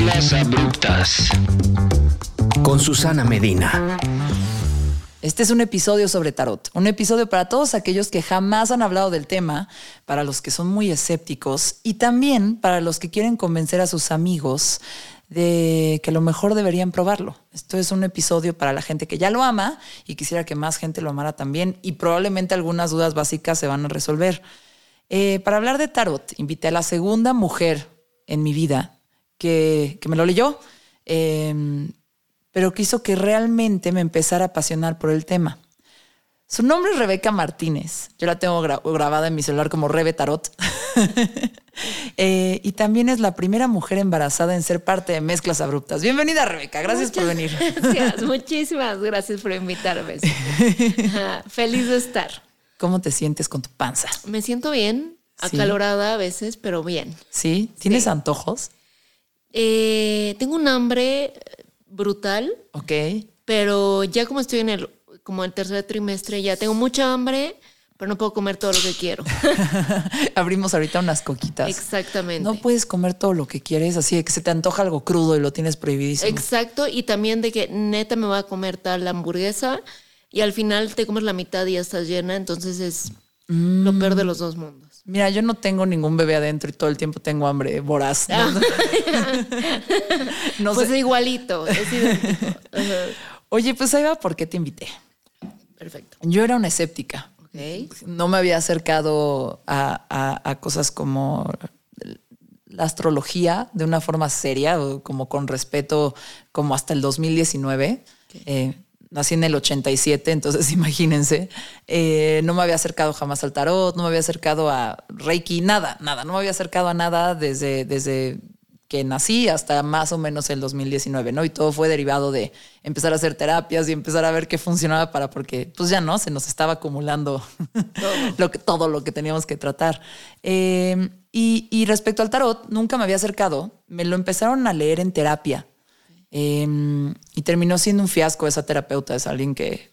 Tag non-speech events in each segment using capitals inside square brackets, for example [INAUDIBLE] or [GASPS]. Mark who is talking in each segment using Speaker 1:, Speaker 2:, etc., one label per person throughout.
Speaker 1: Mezclas abruptas. Con Susana Medina.
Speaker 2: Este es un episodio sobre tarot, un episodio para todos aquellos que jamás han hablado del tema, para los que son muy escépticos y también para los que quieren convencer a sus amigos de que a lo mejor deberían probarlo. Esto es un episodio para la gente que ya lo ama y quisiera que más gente lo amara también y probablemente algunas dudas básicas se van a resolver. Eh, para hablar de tarot, invité a la segunda mujer en mi vida que, me lo leyó, em, pero que hizo que realmente me empezara a apasionar por el tema. Su nombre es Rebeca Martínez. Yo la tengo grabada en mi celular como Rebe Tarot. [LAUGHS] Eh, y también es la primera mujer embarazada en ser parte de Mezclas Abruptas. Bienvenida, Rebeca. Gracias por venir. [LAUGHS]
Speaker 3: Gracias, muchísimas gracias por invitarme. [LAUGHS] Feliz de estar.
Speaker 2: ¿Cómo te sientes con tu panza?
Speaker 3: Me siento bien, acalorada a veces, pero bien.
Speaker 2: ¿Sí? ¿Tienes antojos?
Speaker 3: Eh, tengo un hambre brutal.
Speaker 2: Ok.
Speaker 3: Pero ya como estoy en el, como el tercer trimestre, ya tengo mucha hambre pero no puedo comer todo lo que quiero. [LAUGHS]
Speaker 2: Abrimos ahorita unas coquitas.
Speaker 3: Exactamente.
Speaker 2: No puedes comer todo lo que quieres, así de que se te antoja algo crudo y lo tienes prohibidísimo.
Speaker 3: Exacto, y también de que neta me voy a comer tal hamburguesa y al final te comes la mitad y ya estás llena, entonces es lo peor de los dos mundos.
Speaker 2: Mira, yo no tengo ningún bebé adentro y todo el tiempo tengo hambre voraz.
Speaker 3: no [LAUGHS] pues igualito, es
Speaker 2: Oye, pues ahí va por qué te invité.
Speaker 3: Perfecto.
Speaker 2: Yo era una escéptica. No me había acercado a, cosas como la astrología de una forma seria, como con respeto, como hasta el 2019. Eh, nací en el 87, entonces [LAUGHS] imagínense. Eh, no me había acercado jamás al tarot, no me había acercado a Reiki, nada, nada. No me había acercado a nada desde, desde que nací hasta más o menos el 2019, ¿no? Y todo fue derivado de empezar a hacer terapias y empezar a ver qué funcionaba para, porque pues ya no, se nos estaba acumulando todo [LAUGHS] lo, que, todo lo que teníamos que tratar. Eh, y, respecto al tarot, nunca me había acercado, me lo empezaron a leer en terapia em, y terminó siendo un fiasco esa terapeuta, es alguien que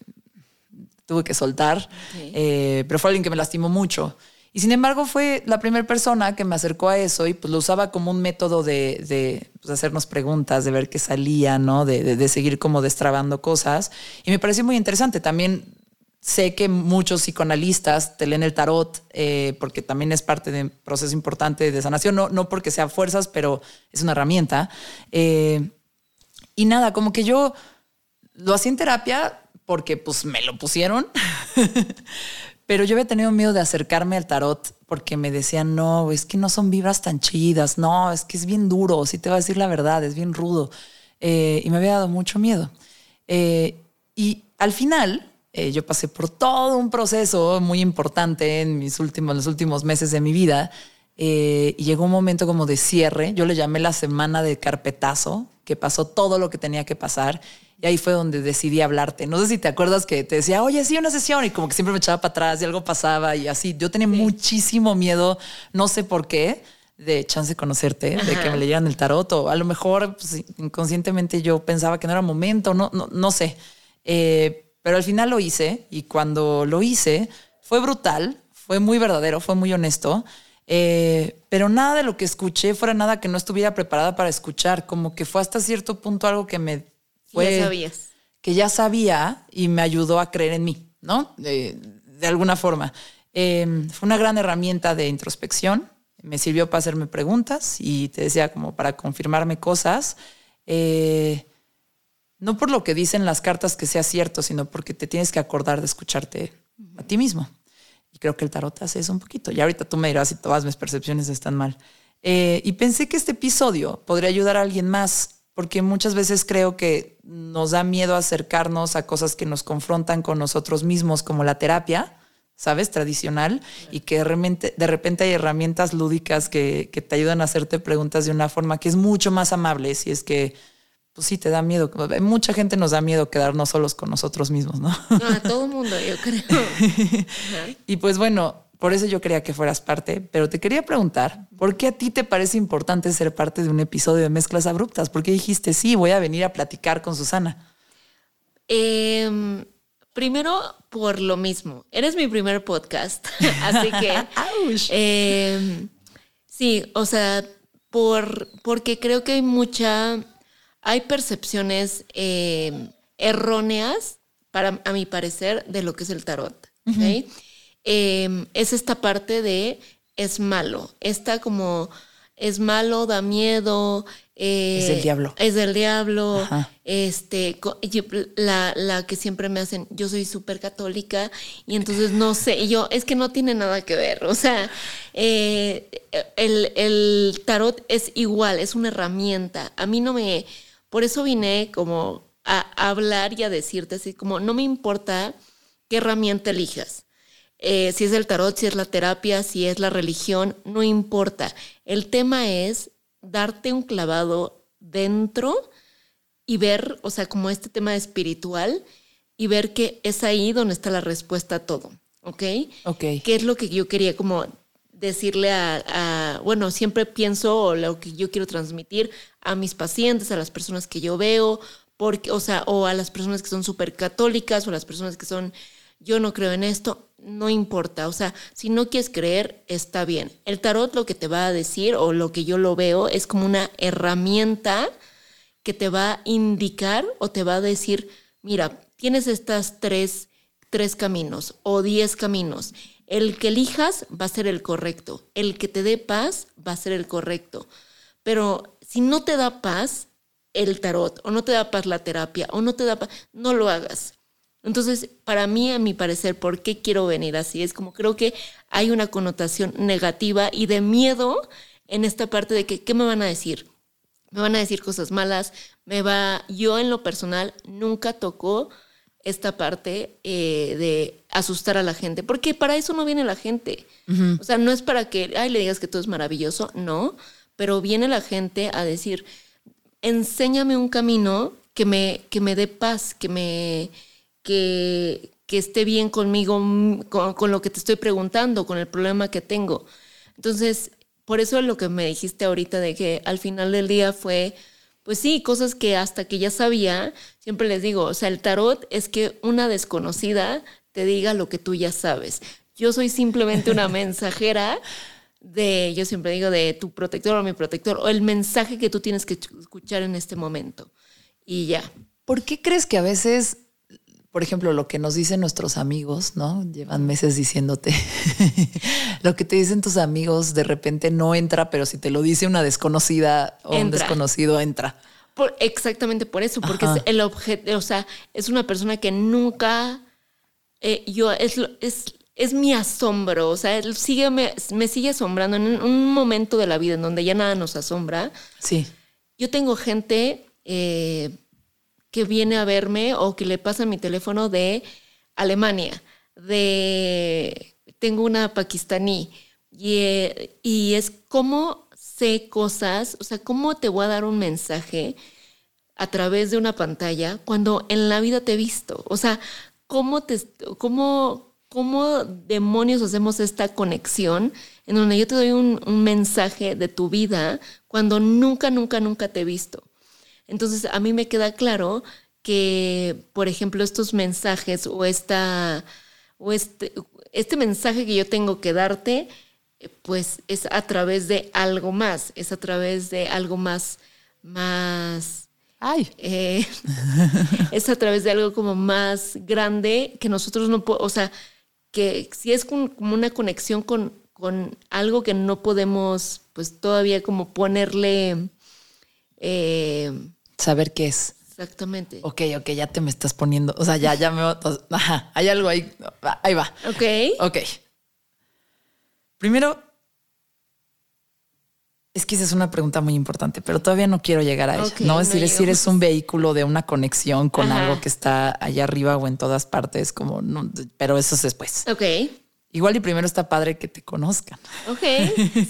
Speaker 2: tuve que soltar, eh, pero fue alguien que me lastimó mucho. Y sin embargo fue la primera persona que me acercó a eso y pues lo usaba como un método de, pues, hacernos preguntas, de ver qué salía, ¿no? De, seguir como destrabando cosas. Y me pareció muy interesante. También sé que muchos psicoanalistas te leen el tarot eh, porque también es parte de un proceso importante de sanación, no, no porque sea fuerzas, pero es una herramienta. Eh, y nada, como que yo lo hacía en terapia porque pues me lo pusieron. [LAUGHS] Pero yo había tenido miedo de acercarme al tarot porque me decían, no, es que no son vibras tan chidas, no, es que es bien duro, si te voy a decir la verdad, es bien rudo. Eh, y me había dado mucho miedo. Eh, y al final, eh, yo pasé por todo un proceso muy importante en mis últimos, los últimos meses de mi vida. y llegó un momento como de cierre. Yo le llamé la semana de carpetazo, que pasó todo lo que tenía que pasar. Y ahí fue donde decidí hablarte. No sé si te acuerdas que te decía, oye, sí, una sesión. Y como que siempre me echaba para atrás y algo pasaba y así. Yo tenía muchísimo miedo, no sé por qué, de chance de conocerte, de que me leyeran el tarot. O a lo mejor pues, inconscientemente yo pensaba que no era momento, no, no, no sé. Eh, pero al final lo hice y cuando lo hice fue brutal, fue muy verdadero, fue muy honesto. Eh, pero nada de lo que escuché fuera nada que no estuviera preparada para escuchar, como que fue hasta cierto punto algo que me
Speaker 3: ya sabías.
Speaker 2: Que ya sabía y me ayudó a creer en mí, ¿no? De, alguna forma. Em, fue una gran herramienta de introspección. Me sirvió para hacerme preguntas y te decía como para confirmarme cosas. Eh, no por lo que dicen las cartas que sea cierto, sino porque te tienes que acordar de escucharte a ti mismo. Creo que el tarot hace eso un poquito. Y ahorita tú me dirás si todas mis percepciones están mal. Eh, y pensé que este episodio podría ayudar a alguien más porque muchas veces creo que nos da miedo acercarnos a cosas que nos confrontan con nosotros mismos, como la terapia, ¿sabes? Tradicional, y que de repente, de repente hay herramientas lúdicas que, te ayudan a hacerte preguntas de una forma que es mucho más amable, si es que, pues sí, te da miedo. Mucha gente nos da miedo quedarnos solos con nosotros mismos, ¿no? [LAUGHS]
Speaker 3: A todo el mundo, yo creo. [LAUGHS]
Speaker 2: y pues bueno, por eso yo quería que fueras parte, pero te quería preguntar, ¿por qué a ti te parece importante ser parte de un episodio de Mezclas Abruptas? ¿Por qué dijiste, sí, voy a venir a platicar con Susana?
Speaker 3: Em, primero, por lo mismo. Eres mi primer podcast, [LAUGHS] así que... Em, sí, o sea, por, porque creo que hay mucha, hay percepciones eh, erróneas, para, a mi parecer, de lo que es el tarot. Em, es esta parte de es malo, está como es malo, da miedo. eh,
Speaker 2: Es del diablo.
Speaker 3: Es del diablo.
Speaker 2: Ajá.
Speaker 3: Este, la, la que siempre me hacen, yo soy súper católica y entonces no sé, y yo, es que no tiene nada que ver. O sea, eh, el, el tarot es igual, es una herramienta. A mí no me, por eso vine como a, hablar y a decirte así, como no me importa qué herramienta elijas. Eh, si es el tarot, si es la terapia, si es la religión, no importa. El tema es darte un clavado dentro y ver, o sea, como este tema espiritual y ver que es ahí donde está la respuesta a todo, ¿ok?
Speaker 2: Ok.
Speaker 3: ¿Qué es lo que yo quería como decirle a, bueno, siempre pienso lo que yo quiero transmitir a mis pacientes, a las personas que yo veo, porque, o sea, o a las personas que son súper católicas o a las personas que son, yo no creo en esto, no importa, o sea, si no quieres creer, está bien. El tarot lo que te va a decir o lo que yo lo veo es como una herramienta que te va a indicar o te va a decir, mira, tienes estas tres, tres caminos o diez caminos. El que elijas va a ser el correcto. El que te dé paz va a ser el correcto. Pero si no te da paz el tarot o no te da paz la terapia o no te da paz, no lo hagas. Entonces, para mí, a mi parecer, ¿por qué quiero venir así? Es como creo que hay una connotación negativa y de miedo en esta parte de que, ¿qué me van a decir? me van a decir cosas malas, me va, yo en lo personal nunca tocó esta parte eh, de asustar a la gente, porque para eso no viene la gente. O sea, no es para que, ay, le digas que todo es maravilloso, no, pero viene la gente a decir, enséñame un camino que me, que me dé paz, que me, que, que esté bien conmigo, con, con lo que te estoy preguntando, con el problema que tengo. Entonces, por eso lo que me dijiste ahorita de que al final del día fue, pues sí, cosas que hasta que ya sabía, siempre les digo, o sea, el tarot es que una desconocida te diga lo que tú ya sabes. Yo soy simplemente una [LAUGHS] mensajera de, yo siempre digo, de tu protector o mi protector, o el mensaje que tú tienes que escuchar en este momento. Y ya.
Speaker 2: ¿Por qué crees que a veces, por ejemplo, lo que nos dicen nuestros amigos, ¿no? Llevan meses diciéndote, [LAUGHS] lo que te dicen tus amigos de repente no entra, pero si te lo dice una desconocida o un desconocido, entra.
Speaker 3: Por- exactamente por eso, porque
Speaker 2: Ajá.
Speaker 3: es el objeto, o sea, es una persona que nunca, eh, yo, es, es, es mi asombro, o sea, él sigue, me, me sigue asombrando en un, un momento de la vida en donde ya nada nos asombra.
Speaker 2: Sí.
Speaker 3: Yo tengo gente eh, que viene a verme o que le pasa mi teléfono de Alemania, de tengo una pakistaní y, eh, y es cómo sé cosas, o sea, cómo te voy a dar un mensaje a través de una pantalla cuando en la vida te he visto, o sea, cómo te, cómo, cómo demonios hacemos esta conexión en donde yo te doy un, un mensaje de tu vida cuando nunca, nunca, nunca te he visto. Entonces, a mí me queda claro que, por ejemplo, estos mensajes o esta o este, este mensaje que yo tengo que darte, eh, pues es a través de algo más, es a través de algo más, más,
Speaker 2: Ay,
Speaker 3: eh, [LAUGHS] es a través de algo como más grande que nosotros no podemos, o sea, que si es con- como una conexión con, con algo que no podemos, pues todavía como ponerle, eh,
Speaker 2: saber qué es.
Speaker 3: exactamente.
Speaker 2: Ok, ok, ya te me estás poniendo. O sea, ya, ya me. Ajá, hay algo ahí. Ahí va.
Speaker 3: Ok.
Speaker 2: Ok. Primero, es que esa es una pregunta muy importante, pero todavía no quiero llegar a ella. No
Speaker 3: no
Speaker 2: es decir, si eres
Speaker 3: llegamos.
Speaker 2: un vehículo de una conexión con
Speaker 3: Ajá.
Speaker 2: algo que está allá arriba o en todas partes, como no, pero eso es después.
Speaker 3: Ok.
Speaker 2: Igual y primero está padre que te conozcan.
Speaker 3: Ok.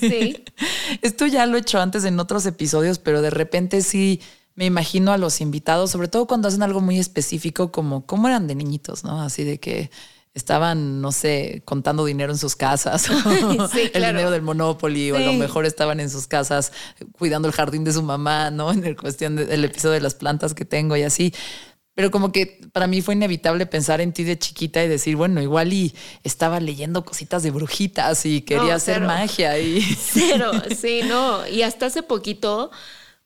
Speaker 3: Sí. [LAUGHS]
Speaker 2: Esto ya lo he hecho antes en otros episodios, pero de repente sí me imagino a los invitados, sobre todo cuando hacen algo muy específico, como cómo eran de niñitos, ¿no? Así de que estaban, no sé, contando dinero en sus casas, [LAUGHS]
Speaker 3: Sí,
Speaker 2: el
Speaker 3: claro.
Speaker 2: dinero del Monopoly, o a lo mejor estaban en sus casas cuidando el jardín de su mamá, ¿no? En el cuestión del episodio de las plantas que tengo y así. Pero como que para mí fue inevitable pensar en ti de chiquita y decir, bueno, igual y estaba leyendo cositas de brujitas y quería hacer magia y... [LAUGHS]
Speaker 3: Cero, [LAUGHS] sí, no. Y hasta hace poquito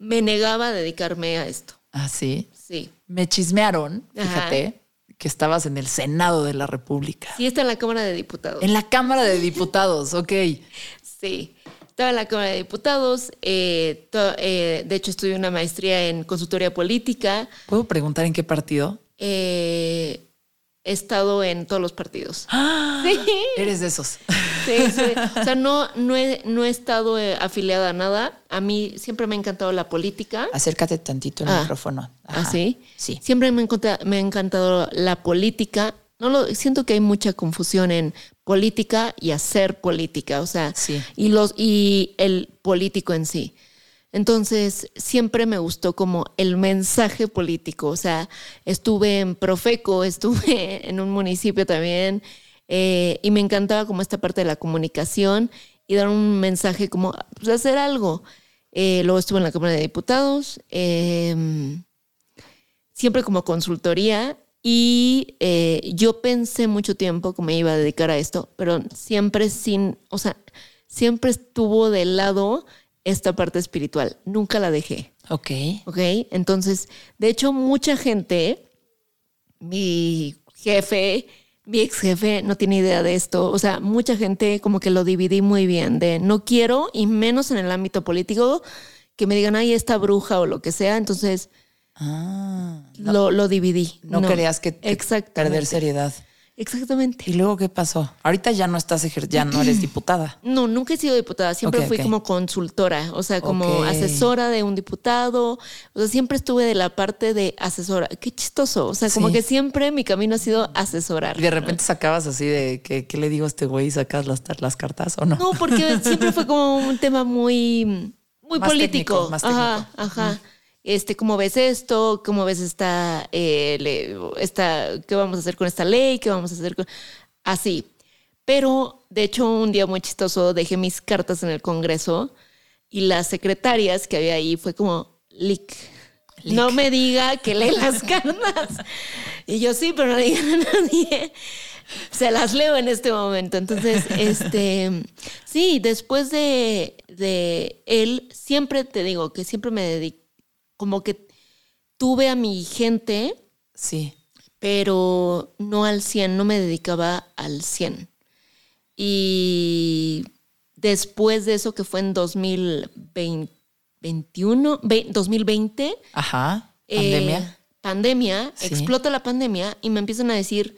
Speaker 3: me negaba a dedicarme a esto.
Speaker 2: Ah, sí.
Speaker 3: Sí.
Speaker 2: Me chismearon, fíjate, que estabas en el Senado de la República.
Speaker 3: Sí, está en la Cámara de Diputados.
Speaker 2: En la Cámara de Diputados, [LAUGHS] ok.
Speaker 3: Sí. Estaba en la Cámara de Diputados. Eh, eh, de hecho, estudié una maestría en consultoría política.
Speaker 2: ¿Puedo preguntar en qué partido?
Speaker 3: Eh, he estado en todos los partidos.
Speaker 2: ¡Ah! Eres de esos.
Speaker 3: Sí, sí. O sea, no, no, he, no he estado afiliada a nada. A mí siempre me ha encantado la política.
Speaker 2: Acércate tantito al
Speaker 3: ah.
Speaker 2: micrófono.
Speaker 3: ¿Ah, sí?
Speaker 2: Sí.
Speaker 3: Siempre me, me ha encantado la política. No lo, siento que hay mucha confusión en política y hacer política, o sea, y los y el político en sí. Entonces, siempre me gustó como el mensaje político, o sea, estuve en Profeco, estuve [LAUGHS] en un municipio también, eh, y me encantaba como esta parte de la comunicación y dar un mensaje como pues, hacer algo. Eh, luego estuve en la Cámara de Diputados, em, siempre como consultoría y eh, yo pensé mucho tiempo que me iba a dedicar a esto, pero siempre sin, o sea, siempre estuvo de lado esta parte espiritual. Nunca la dejé.
Speaker 2: Ok.
Speaker 3: Ok. Entonces, de hecho, mucha gente, mi jefe, mi ex jefe, no tiene idea de esto. O sea, mucha gente como que lo dividí muy bien de no quiero, y menos en el ámbito político, que me digan, ay, esta bruja o lo que sea. Entonces,
Speaker 2: Ah,
Speaker 3: lo, lo, dividí.
Speaker 2: No, querías que perder seriedad.
Speaker 3: Exactamente.
Speaker 2: ¿Y luego qué pasó? Ahorita ya no estás ya no eres [CLEARS THROAT] diputada.
Speaker 3: No, nunca he sido diputada, siempre fui como consultora, o sea, como asesora de un diputado, o sea, siempre estuve de la parte de asesora. Qué chistoso, o sea, como que siempre mi camino ha sido asesorar.
Speaker 2: Y de repente sacabas así de que qué le digo a este güey y sacas las, las cartas o no?
Speaker 3: No, porque siempre fue como un tema muy muy político. más técnico. Ajá, ajá este, ¿cómo ves esto? ¿Cómo ves esta, eh, esta, qué vamos a hacer con esta ley? ¿Qué vamos a hacer con...? Así. Pero, de hecho, un día muy chistoso dejé mis cartas en el Congreso y las secretarias que había ahí fue como, lick. No me diga que lee las [LAUGHS] cartas. Y yo sí, pero no digan a nadie. Se las leo en este momento. Entonces, este, sí, después de, de él, siempre te digo que siempre me dedico como que tuve a mi gente.
Speaker 2: Sí.
Speaker 3: Pero no al 100, no me dedicaba al 100. Y después de eso, que fue en 2021, 2020.
Speaker 2: Ajá. Pandemia.
Speaker 3: Eh, pandemia, explota la pandemia y me empiezan a decir,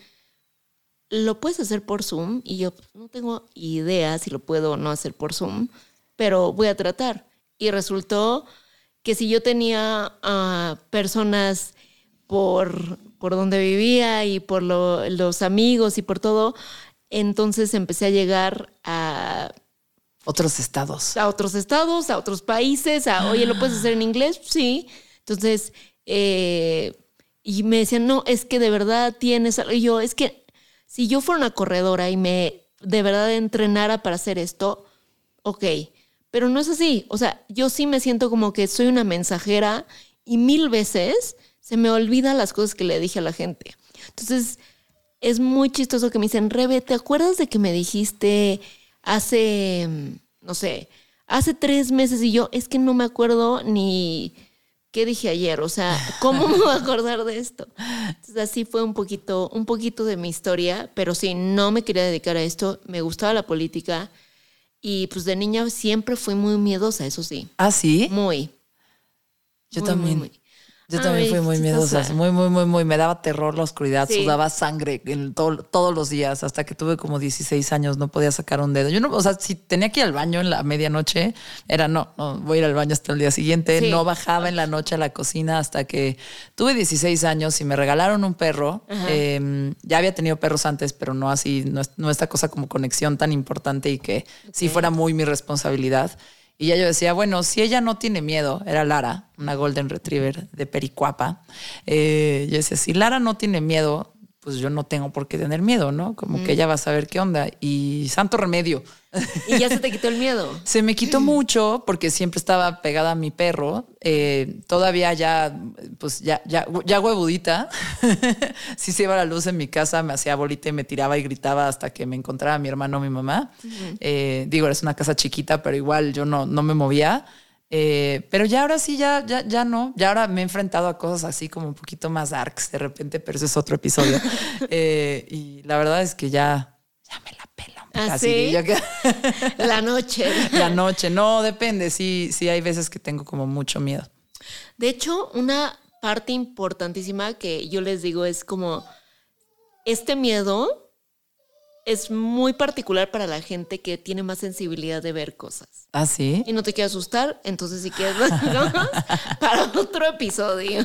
Speaker 3: ¿lo puedes hacer por Zoom? Y yo pues, no tengo idea si lo puedo o no hacer por Zoom, pero voy a tratar. Y resultó que si yo tenía a personas por, por donde vivía y por los amigos y por todo, entonces empecé a llegar a
Speaker 2: otros estados.
Speaker 3: A otros estados, a otros países, a, oye, ¿lo puedes hacer en inglés? Sí. Entonces, eh, y me decían, no, es que de verdad tienes Y yo, es que si yo fuera una corredora y me de verdad entrenara para hacer esto, ok. Pero no es así. O sea, yo sí me siento como que soy una mensajera y mil veces se me olvidan las cosas que le dije a la gente. Entonces, es muy chistoso que me dicen, Rebe, ¿te acuerdas de que me dijiste hace, no sé, hace tres meses? Y yo, es que no me acuerdo ni qué dije ayer. O sea, ¿cómo me voy a acordar de esto? Entonces, así fue un poquito, un poquito de mi historia, pero sí, no me quería dedicar a esto. Me gustaba la política y pues de niña siempre fui muy miedosa, eso sí.
Speaker 2: ¿Ah, sí?
Speaker 3: Muy.
Speaker 2: Yo también. Yo también fui muy miedosa, muy, muy, muy, muy. Me daba terror la oscuridad, sudaba sangre en todos los días, hasta que tuve como 16 años, no podía sacar un dedo. Yo no, o sea, si tenía que ir al baño en la medianoche, era no, no, voy a ir al baño hasta el día siguiente. No bajaba en la noche a la cocina hasta que tuve 16 años y me regalaron un perro. Em, ya había tenido perros antes, pero no así, no, esta cosa como conexión tan importante y que sí fuera muy mi responsabilidad. Y ya yo decía, bueno, si ella no tiene miedo, era Lara, una Golden Retriever de Pericuapa. Eh, yo decía, si Lara no tiene miedo, pues yo no tengo por qué tener miedo, ¿no? Como que ella va a saber qué onda. Y santo remedio.
Speaker 3: Y ya se te quitó el miedo. [LAUGHS]
Speaker 2: Se me quitó mucho porque siempre estaba pegada a mi perro. Eh, todavía ya, pues ya, ya, ya huevudita. [LAUGHS] si se iba la luz en mi casa, me hacía bolita y me tiraba y gritaba hasta que me encontraba mi hermano o mi mamá. Eh, digo, es una casa chiquita, pero igual yo no, no me movía. Eh, pero ya ahora sí, ya, ya, ya no. Ya ahora me he enfrentado a cosas así como un poquito más darks de repente, pero eso es otro episodio. [LAUGHS] Eh, y la verdad es que ya, ya me la pela.
Speaker 3: ¿Ah, sí? [LAUGHS] la noche. [LAUGHS]
Speaker 2: La noche. No, depende. Sí, sí, hay veces que tengo como mucho miedo.
Speaker 3: De hecho, una parte importantísima que yo les digo es como este miedo es muy particular para la gente que tiene más sensibilidad de ver cosas.
Speaker 2: ¿Ah, sí?
Speaker 3: Y no te quiere asustar, entonces si quieres [LAUGHS] para otro episodio.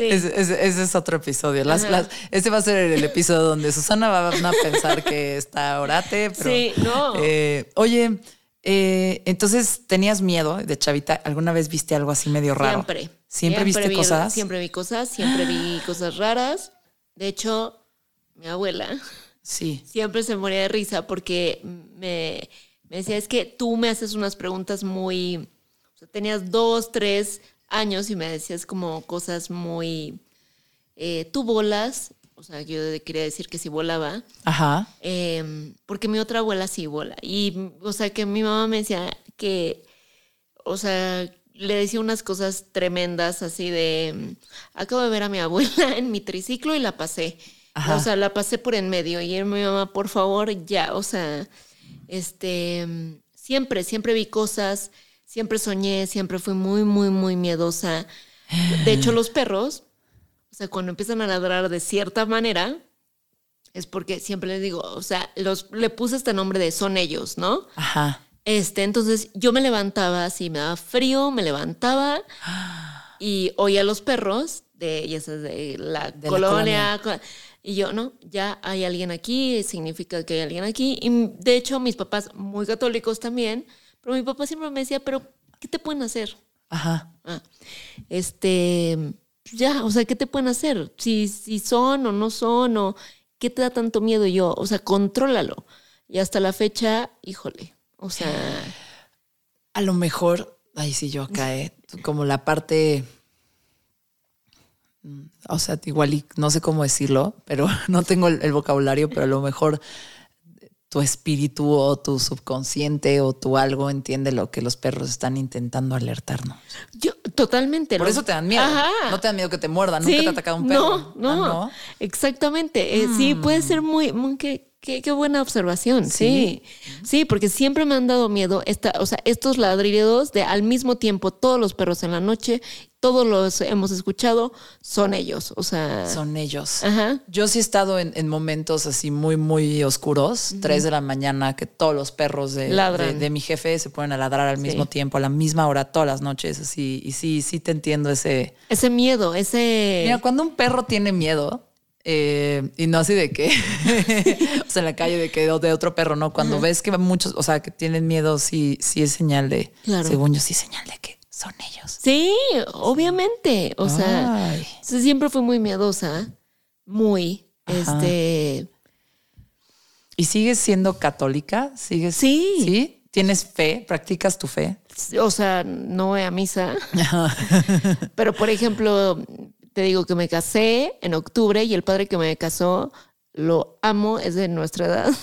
Speaker 2: Ese, es otro episodio. Las, este va a ser el episodio donde Susana va a pensar que está orate. Pero,
Speaker 3: sí, no.
Speaker 2: Eh, oye, eh, entonces tenías miedo de chavita. ¿Alguna vez viste algo así medio raro?
Speaker 3: Siempre.
Speaker 2: ¿Siempre, viste cosas?
Speaker 3: Siempre vi cosas, siempre vi cosas raras. De hecho, mi abuela
Speaker 2: Sí.
Speaker 3: Siempre se moría de risa porque me, decía, es que tú me haces unas preguntas muy... O sea, tenías dos, tres años y me decías como cosas muy... Eh, tú bolas, o sea, yo quería decir que sí volaba.
Speaker 2: Ajá.
Speaker 3: Em, porque mi otra abuela sí bola. Y, o sea, que mi mamá me decía que, o sea, le decía unas cosas tremendas así de, acabo de ver a mi abuela [LAUGHS] en mi triciclo y la pasé. O sea, la pasé por en medio y mi mamá, por favor, ya, o sea, este, siempre, siempre vi cosas, siempre soñé, siempre fui muy, muy, muy miedosa. De hecho, los perros, o sea, cuando empiezan a ladrar de cierta manera, es porque siempre les digo, o sea, los, le puse este nombre de son ellos, ¿no?
Speaker 2: Ajá.
Speaker 3: Este, entonces yo me levantaba, así me daba frío, me levantaba [GASPS] y oía a los perros de, ya sabes, de la colonia y yo, no, ya hay alguien aquí, significa que hay alguien aquí. Y de hecho, mis papás, muy católicos también, pero mi papá siempre me decía, pero ¿qué te pueden hacer?
Speaker 2: Ajá.
Speaker 3: Ah, este, ya, o sea, ¿qué te pueden hacer? Si, si son o no son, o qué te da tanto miedo yo, o sea, contrólalo. Y hasta la fecha, híjole, o sea...
Speaker 2: A lo mejor, ahí sí yo acá, ¿eh? como la parte o sea, igual y no sé cómo decirlo, pero [LAUGHS] no tengo el, vocabulario, pero a lo mejor tu espíritu o tu subconsciente o tu algo entiende lo que los perros están intentando alertarnos.
Speaker 3: Yo totalmente.
Speaker 2: Por eso te dan miedo. No te dan miedo que te muerdan, nunca te ha atacado un perro.
Speaker 3: No, no, no. exactamente. Eh, sí, puede ser muy, muy que Qué, buena observación, sí. sí. porque siempre me han dado miedo esta, o sea, estos ladridos de al mismo tiempo todos los perros en la noche, todos los hemos escuchado, son ellos, o sea.
Speaker 2: Son ellos.
Speaker 3: Ajá.
Speaker 2: Yo sí he estado en, momentos así muy, muy oscuros, tres de la mañana, que todos los perros de, de, mi jefe se ponen a ladrar al mismo tiempo, a la misma hora, todas las noches, así. Y sí, sí te entiendo ese...
Speaker 3: Ese miedo, ese...
Speaker 2: Mira, cuando un perro tiene miedo eh, y no así de que, [LAUGHS] o sea, en la calle de que de otro perro, ¿no? Cuando ves que muchos, o sea, que tienen miedo, sí, sí es señal de, según yo, sí es señal de que son ellos.
Speaker 3: Sí, obviamente. O sea, siempre fui muy miedosa, muy, este.
Speaker 2: ¿Y sigues siendo católica? ¿Sigues?
Speaker 3: Sí.
Speaker 2: ¿Sí? ¿Tienes fe? ¿Practicas tu fe?
Speaker 3: O sea, no voy a misa. [LAUGHS] Pero, por ejemplo, te digo que me casé en octubre y el padre que me casó lo amo, es de nuestra edad.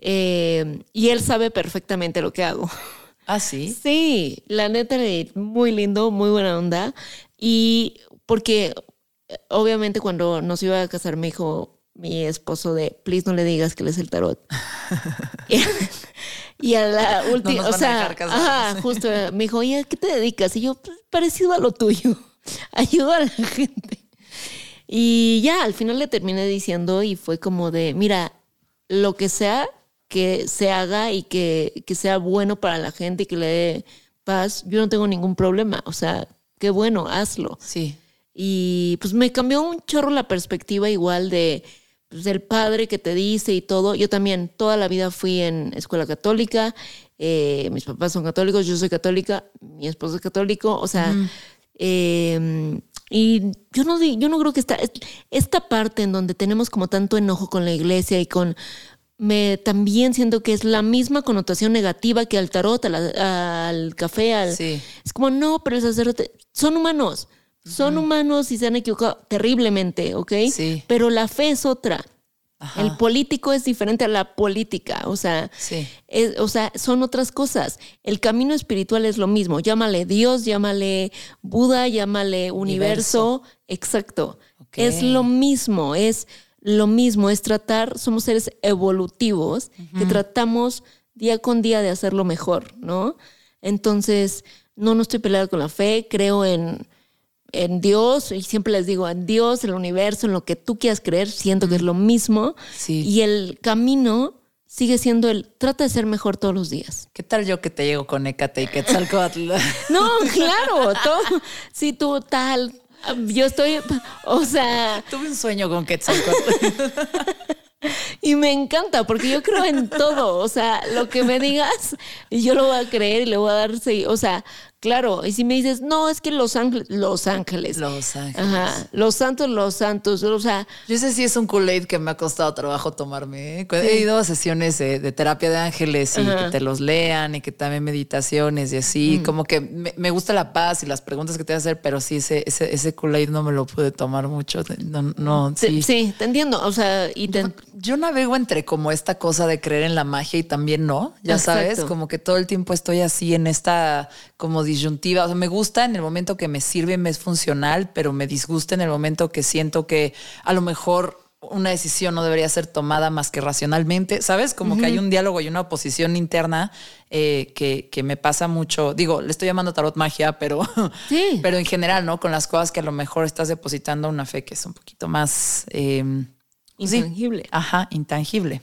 Speaker 3: Eh, y él sabe perfectamente lo que hago.
Speaker 2: ¿Ah, sí?
Speaker 3: Sí, la neta, muy lindo, muy buena onda. Y porque obviamente cuando nos iba a casar me dijo mi esposo de, please no le digas que le es el tarot. [LAUGHS] [LAUGHS] y, a la última, o sea, ajá, justo me dijo, ¿y a qué te dedicas? Y yo, pues, parecido a lo tuyo. [LAUGHS] ayuda a la gente. Y ya, al final le terminé diciendo y fue como de, mira, lo que sea que se haga y que, que sea bueno para la gente y que le dé paz, yo no tengo ningún problema. O sea, qué bueno, hazlo.
Speaker 2: Sí.
Speaker 3: Y pues me cambió un chorro la perspectiva igual de pues, del padre que te dice y todo. Yo también toda la vida fui en escuela católica, eh, mis papás son católicos, yo soy católica, mi esposo es católico, o sea, Em, Y yo no, yo no creo que esta, esta parte en donde tenemos como tanto enojo con la iglesia y con... Me también siento que es la misma connotación negativa que al tarot, al café, al...
Speaker 2: Sí.
Speaker 3: Es como, no, pero el sacerdote... Son humanos. Son humanos y se han equivocado terriblemente, ¿ok?
Speaker 2: Sí.
Speaker 3: Pero la fe es otra.
Speaker 2: Ajá.
Speaker 3: El político es diferente a la política. O sea,
Speaker 2: Sí.
Speaker 3: es- o sea, son otras cosas. El camino espiritual es lo mismo. Llámale Dios, llámale Buda, llámale universo. Exacto. Es lo mismo, es lo mismo, es tratar, somos seres evolutivos que tratamos día con día de hacerlo mejor, ¿no? Entonces, no, no estoy peleada con la fe, creo en, en Dios y siempre les digo, en Dios, en el universo, en lo que tú quieras creer, siento que es lo mismo.
Speaker 2: Sí.
Speaker 3: Y el camino sigue siendo el, trata de ser mejor todos los días.
Speaker 2: ¿Qué tal yo que te llego con Ecate y Quetzalcoatl? [LAUGHS]
Speaker 3: No, claro, todo, si tú tal, yo estoy, o sea,
Speaker 2: Tuve un sueño con Quetzalcoatl. [LAUGHS]
Speaker 3: y me encanta porque yo creo en todo, o sea, lo que me digas, yo lo voy a creer y le voy a dar, o sea, claro, y si me dices, no, es que Los Ángeles, Los Ángeles,
Speaker 2: Los Ángeles.
Speaker 3: ajá, Los Santos, Los Santos, o sea,
Speaker 2: Yo sé si es un Kool-Aid que me ha costado trabajo tomarme. ¿eh? He ido a sesiones de, de terapia de ángeles y
Speaker 3: Ajá.
Speaker 2: que te los lean y que también meditaciones y así. Como que me, me gusta la paz y las preguntas que te voy a hacer, pero sí, ese, ese, ese Kool-Aid no me lo pude tomar mucho. No, no, sí.
Speaker 3: sí, te entiendo, o sea, y te,
Speaker 2: Yo navego entre como esta cosa de creer en la magia y también no, ya
Speaker 3: Exacto.
Speaker 2: sabes, como que todo el tiempo estoy así en esta como disyuntiva. O sea, me gusta en el momento que me sirve, me es funcional, pero me disgusta en el momento que siento que a lo mejor una decisión no debería ser tomada más que racionalmente, ¿sabes? Como que hay un diálogo y una oposición interna eh, que, que me pasa mucho. Digo, le estoy llamando tarot magia, pero, [LAUGHS]
Speaker 3: Sí.
Speaker 2: pero en general, ¿no? Con las cosas que a lo mejor estás depositando una fe que es un poquito más... em, Sí.
Speaker 3: intangible.
Speaker 2: Ajá, intangible.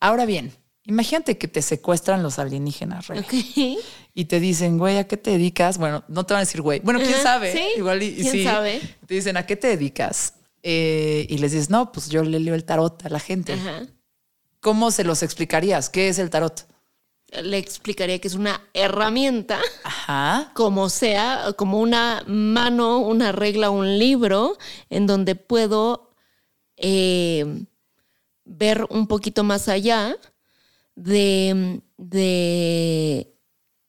Speaker 2: Ahora bien, imagínate que te secuestran los alienígenas, Rey,
Speaker 3: Ok.
Speaker 2: y te dicen, güey, ¿a qué te dedicas? Bueno, no te van a decir, güey. Bueno, quién sabe.
Speaker 3: sí,
Speaker 2: Igual y,
Speaker 3: quién
Speaker 2: sí.
Speaker 3: sabe.
Speaker 2: Te dicen, ¿a qué te dedicas? Eh, y les dices, no, pues yo le leo el tarot a la gente.
Speaker 3: Ajá.
Speaker 2: ¿Cómo se los explicarías? ¿Qué es el tarot?
Speaker 3: Le explicaría que es una herramienta
Speaker 2: Ajá.
Speaker 3: como sea, como una mano, una regla, un libro, en donde puedo eh, ver un poquito más allá de, de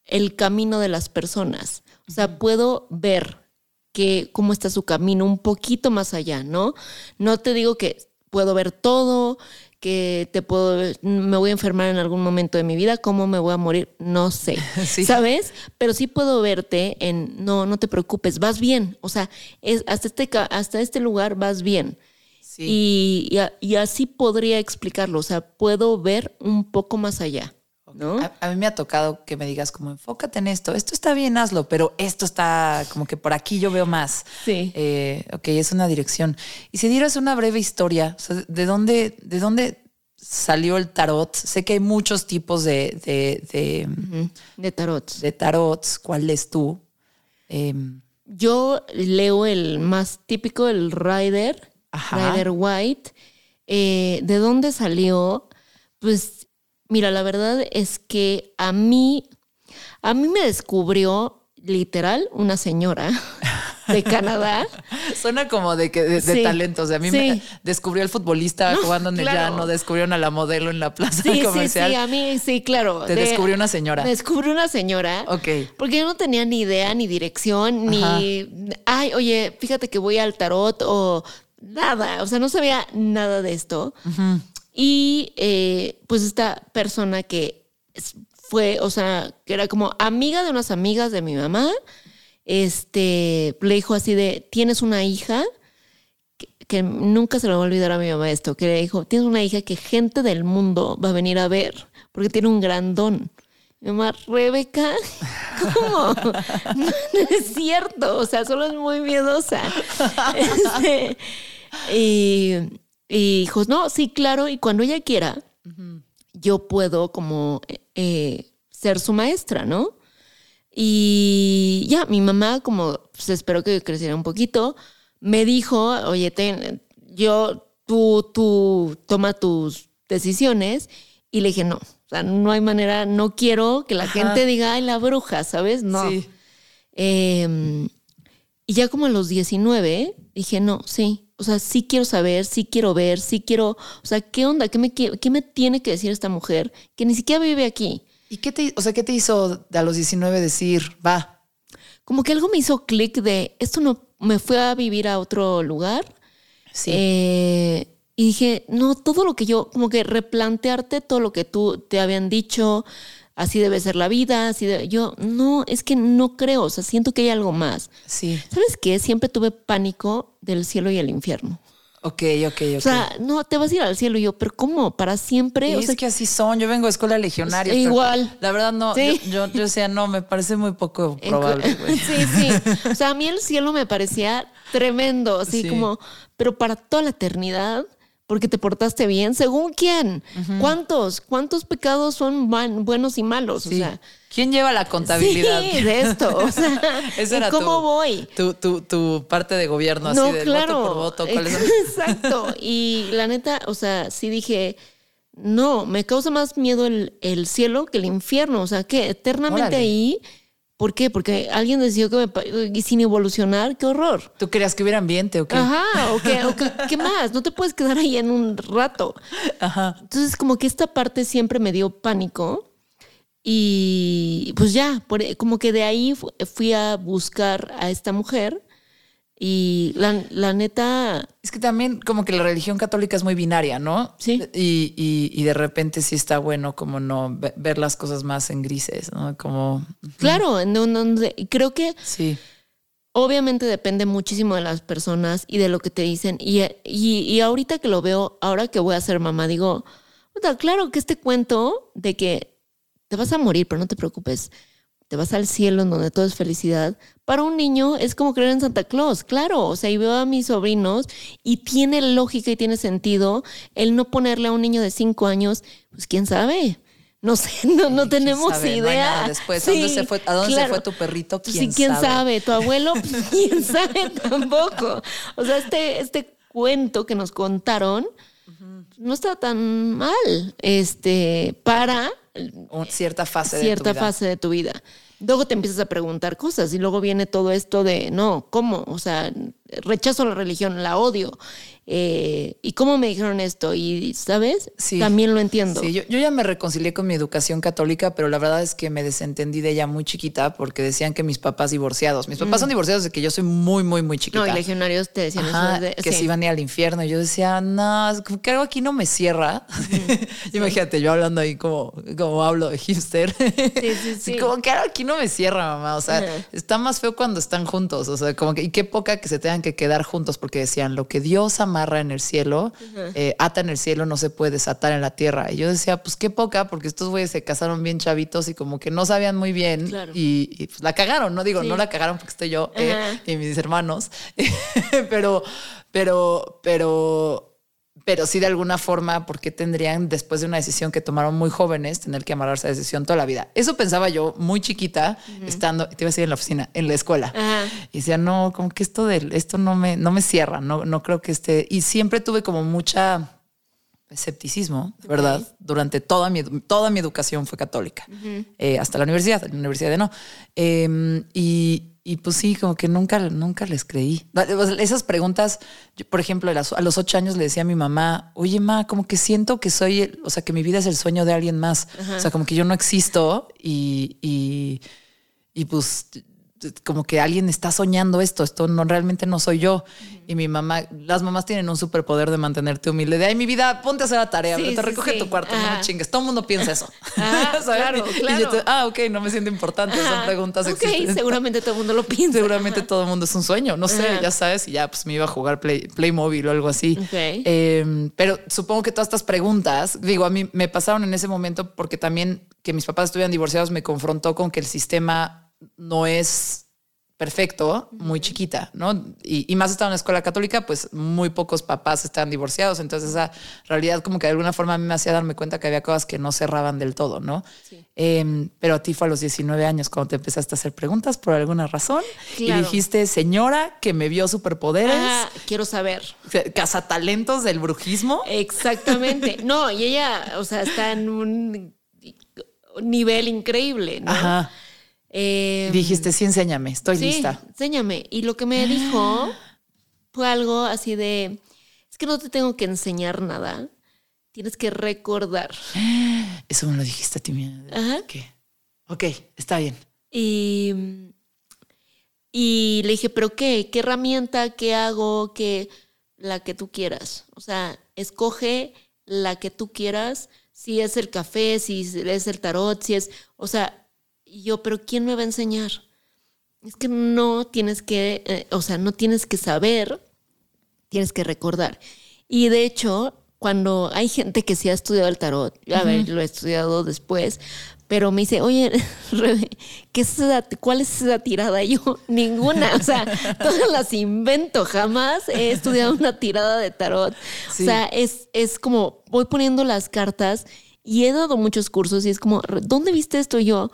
Speaker 3: el camino de las personas. O sea, puedo ver que, cómo está su camino un poquito más allá, ¿no? No te digo que puedo ver todo, que te puedo, me voy a enfermar en algún momento de mi vida, cómo me voy a morir, no sé, [LAUGHS]
Speaker 2: Sí.
Speaker 3: ¿sabes? Pero sí puedo verte en, no, no te preocupes, vas bien, o sea, es, hasta, este, hasta este lugar vas bien.
Speaker 2: Sí.
Speaker 3: Y, y a- y así podría explicarlo, o sea, puedo ver un poco más allá, ¿no?
Speaker 2: A, a mí me ha tocado que me digas como enfócate en esto, esto está bien, hazlo, pero esto está como que por aquí yo veo más.
Speaker 3: Sí.
Speaker 2: Eh, ok, es una dirección. Y si dieras una breve historia, o sea, ¿de dónde, de dónde salió el tarot? Sé que hay muchos tipos de, de, de,
Speaker 3: Ujú, De tarot.
Speaker 2: de tarots. ¿Cuál es tú? Em,
Speaker 3: Yo leo el más típico, el Rider,
Speaker 2: Ajá.
Speaker 3: Rider White. Eh, ¿De dónde salió? Pues, mira, la verdad es que a mí, a mí me descubrió literal una señora [LAUGHS] de Canadá. [LAUGHS]
Speaker 2: suena como de que de, de
Speaker 3: Sí.
Speaker 2: talento. O sea, a mí
Speaker 3: Sí.
Speaker 2: me descubrió el futbolista
Speaker 3: No,
Speaker 2: jugando en el llano, descubrieron a la modelo en la plaza
Speaker 3: Sí, sí,
Speaker 2: comercial.
Speaker 3: sí, a mí, sí, claro.
Speaker 2: Te descubrió una señora.
Speaker 3: Me descubrió una señora.
Speaker 2: Ok.
Speaker 3: Porque yo no tenía ni idea, ni dirección,
Speaker 2: Ajá.
Speaker 3: ni, ay, oye, fíjate que voy al tarot o nada. O sea, no sabía nada de esto. Y eh, pues esta persona que fue, o sea, que era como amiga de unas amigas de mi mamá, este, le dijo así de, tienes una hija, que, que nunca se le va a olvidar a mi mamá esto, que le dijo, tienes una hija que gente del mundo va a venir a ver, porque tiene un gran don. Mi mamá, Rebeca, ¿cómo? No, es cierto, o sea, solo es muy miedosa. [LAUGHS] Este, y, y dijo, no, sí, claro, y cuando ella quiera, yo puedo como eh, ser su maestra, ¿no? Y ya, mi mamá, como se esperó que creciera un poquito, me dijo, oye, ten- yo, tú, tú toma tus decisiones. Y le dije, no, o sea, no hay manera, no quiero que la
Speaker 2: Ajá.
Speaker 3: gente diga, ay, la bruja, ¿sabes? No.
Speaker 2: Sí.
Speaker 3: Eh, Y ya como a los 19 dije, no, sí, o sea, sí quiero saber, sí quiero ver, sí quiero, o sea, ¿qué onda? ¿Qué me, qué me tiene que decir esta mujer que ni siquiera vive aquí?
Speaker 2: ¿Y qué te, o sea, qué te hizo a los 19 decir, va?
Speaker 3: Como que algo me hizo clic de, esto no, me fue a vivir a otro lugar.
Speaker 2: Sí.
Speaker 3: Eh, y dije, no, todo lo que yo, como que replantearte todo lo que tú te habían dicho, así debe ser la vida, así de, yo, no, es que no creo, o sea, siento que hay algo más.
Speaker 2: Sí.
Speaker 3: ¿Sabes qué? Siempre tuve pánico del cielo y el infierno.
Speaker 2: Ok, ok, ok.
Speaker 3: O sea, no, te vas a ir al cielo. Y yo, ¿pero cómo? ¿Para siempre?
Speaker 2: o
Speaker 3: sea,
Speaker 2: es que así son. Yo vengo de escuela legionaria.
Speaker 3: Igual.
Speaker 2: La verdad, no.
Speaker 3: Sí.
Speaker 2: Yo, yo, decía, no, me parece muy poco [LAUGHS] probable, güey. [LAUGHS]
Speaker 3: Sí, sí. O sea, a mí el cielo me parecía [LAUGHS] tremendo, así
Speaker 2: Sí.
Speaker 3: como, pero para toda la eternidad, porque te portaste bien, ¿según quién? ¿Cuántos? ¿Cuántos pecados son buenos y malos?
Speaker 2: Sí.
Speaker 3: O sea,
Speaker 2: ¿Quién lleva la contabilidad?
Speaker 3: Sí, de esto. O sea, [LAUGHS]
Speaker 2: Esa
Speaker 3: ¿y
Speaker 2: era
Speaker 3: ¿cómo
Speaker 2: tu,
Speaker 3: voy?
Speaker 2: Tu, tu, tu parte de gobierno, así de
Speaker 3: claro.
Speaker 2: voto por voto. ¿cuáles son? [LAUGHS]
Speaker 3: Exacto. Y la neta, o sea, sí dije, no, me causa más miedo el, el cielo que el infierno. O sea, que eternamente
Speaker 2: Órale.
Speaker 3: ahí. ¿Por qué? Porque alguien decidió que me, sin evolucionar, qué horror.
Speaker 2: ¿Tú querías que hubiera ambiente o qué?
Speaker 3: Ajá, o qué, o qué, ¿qué más? No te puedes quedar ahí en un rato.
Speaker 2: Ajá.
Speaker 3: Entonces, como que esta parte siempre me dio pánico. Y pues ya, por- como que de ahí fu- fui a buscar a esta mujer. Y la, la neta,
Speaker 2: Es que también como que la religión católica es muy binaria, ¿no?
Speaker 3: Sí.
Speaker 2: Y, y, y de repente sí está bueno como no ve- ver las cosas más en grises, ¿no? Como,
Speaker 3: claro, en donde y creo que
Speaker 2: sí,
Speaker 3: obviamente depende muchísimo de las personas y de lo que te dicen. Y, y, y ahorita que lo veo, ahora que voy a ser mamá, digo, "Puta, claro que este cuento de que te vas a morir, pero no te preocupes, te vas al cielo en donde todo es felicidad. Para un niño es como creer en Santa Claus, claro. O sea, y veo a mis sobrinos y tiene lógica y tiene sentido el no ponerle a un niño de cinco años, pues quién sabe. No sé, [LAUGHS] no, no
Speaker 2: ¿Quién
Speaker 3: tenemos
Speaker 2: sabe? No hay
Speaker 3: idea.
Speaker 2: nada después. ¿A dónde se fue- a dónde se fue tu perrito?
Speaker 3: Pues
Speaker 2: ¿Quién
Speaker 3: sí, quién
Speaker 2: sabe?
Speaker 3: sabe. Tu abuelo, [LAUGHS] pues, quién sabe tampoco. O sea, este, este cuento que nos contaron no está tan mal. Este, para
Speaker 2: cierta fase de tu vida.
Speaker 3: fase de tu vida. Luego te empiezas a preguntar cosas y luego viene todo esto de, no, ¿cómo? O sea, rechazo la religión, la odio. Eh, ¿Y cómo me dijeron esto? Y, ¿sabes?
Speaker 2: Sí.
Speaker 3: También lo entiendo.
Speaker 2: Sí, yo, yo ya me reconcilié con mi educación católica, pero la verdad es que me desentendí de ella muy chiquita porque decían que mis papás divorciados. Mis papás son divorciados desde que yo soy muy, muy, muy chiquita.
Speaker 3: Mm. no, y legionarios te decían
Speaker 2: Ajá,
Speaker 3: eso. de-
Speaker 2: que
Speaker 3: sí.
Speaker 2: se iban a ir al infierno. Y yo decía, no, como que algo aquí no me cierra. [LAUGHS] Imagínate, yo hablando ahí como, como hablo de hipster. [LAUGHS]
Speaker 3: sí, sí.
Speaker 2: Como que algo aquí no me cierra, mamá. O sea, está más feo cuando están juntos. O sea, como que, y qué poca que se tengan que quedar juntos, porque decían, lo que Dios amarra en el cielo, eh, ata en el cielo, no se puede desatar en la tierra. Y yo decía, pues qué poca, porque estos güeyes se casaron bien chavitos y como que no sabían muy bien.
Speaker 3: Claro.
Speaker 2: Y, y, pues la cagaron, no digo,
Speaker 3: Sí.
Speaker 2: no la cagaron porque estoy yo eh, y mis hermanos. [LAUGHS] pero, pero, pero. Pero sí, de alguna forma, ¿por qué tendrían, después de una decisión que tomaron muy jóvenes, tener que amarrarse a esa decisión toda la vida? Eso pensaba yo muy chiquita, estando, te iba a decir en la oficina, en la escuela. Y decía, no, como que esto de esto no me, no me cierra, no, no creo que esté. Y siempre tuve como mucha escepticismo, de verdad. Durante toda mi, toda mi educación fue católica, Eh, hasta la universidad, la universidad de no. Eh, y, y pues sí, como que nunca, nunca les creí. Esas preguntas, yo, por ejemplo, a los ocho años le decía a mi mamá, oye, ma, como que siento que soy, el- o sea, que mi vida es el sueño de alguien más. O sea, como que yo no existo y, y, y pues como que alguien está soñando esto, esto no realmente no soy yo. Y mi mamá, las mamás tienen un superpoder de mantenerte humilde. De ay, mi vida, ponte a hacer la tarea,
Speaker 3: Sí,
Speaker 2: te
Speaker 3: sí,
Speaker 2: recoge
Speaker 3: sí.
Speaker 2: tu cuarto, no
Speaker 3: Ajá.
Speaker 2: me chingues. Todo el mundo piensa eso. [LAUGHS]
Speaker 3: Ah, [LAUGHS] claro,
Speaker 2: Y- y
Speaker 3: claro.
Speaker 2: yo te- ah, ok, no me siento importante. Son preguntas
Speaker 3: Ok,
Speaker 2: existentes.
Speaker 3: seguramente todo el mundo lo [LAUGHS] piensa.
Speaker 2: Seguramente todo el mundo es un sueño, no sé, ya sabes, y ya pues me iba a jugar Play, Playmobil o algo así.
Speaker 3: Ok.
Speaker 2: Eh, pero supongo que todas estas preguntas, digo, a mí me pasaron en ese momento porque también que mis papás estuvieran divorciados me confrontó con que el sistema no es perfecto, muy chiquita, ¿no? Y, y más estaba en la escuela católica, pues muy pocos papás estaban divorciados, entonces esa realidad como que de alguna forma a mí me hacía darme cuenta que había cosas que no cerraban del todo, ¿no? Eh, pero a ti fue a los 19 años cuando te empezaste a hacer preguntas por alguna razón
Speaker 3: Claro.
Speaker 2: y dijiste, señora que me vio superpoderes,
Speaker 3: Ah, quiero saber.
Speaker 2: cazatalentos del brujismo.
Speaker 3: Exactamente. [LAUGHS] No, y ella, o sea, está en un nivel increíble, ¿no?
Speaker 2: Ajá.
Speaker 3: Eh,
Speaker 2: Dijiste, sí, enséñame, estoy
Speaker 3: sí,
Speaker 2: lista.
Speaker 3: enséñame. Y lo que me dijo fue algo así de, es que no te tengo que enseñar nada, tienes que recordar. [GASPS]
Speaker 2: Eso me lo dijiste a ti misma.
Speaker 3: Ajá.
Speaker 2: Ok, está bien.
Speaker 3: Y, y le dije, ¿pero qué? ¿Qué herramienta? ¿Qué hago? ¿Qué? La que tú quieras. O sea, escoge la que tú quieras. Si es el café, si es el tarot, si es... O sea, y yo, ¿pero quién me va a enseñar? Es que no tienes que, eh, o sea, no tienes que saber, tienes que recordar. Y de hecho, cuando hay gente que sí ha estudiado el tarot, a ver, lo he estudiado después, pero me dice, oye, [LAUGHS] Rebe, ¿qué es esa- ¿cuál es esa tirada? Y yo, ninguna, o sea, [LAUGHS] todas las invento, jamás he estudiado una tirada de tarot.
Speaker 2: Sí.
Speaker 3: O sea, es, es como, voy poniendo las cartas y he dado muchos cursos y es como, ¿dónde viste esto? Y yo,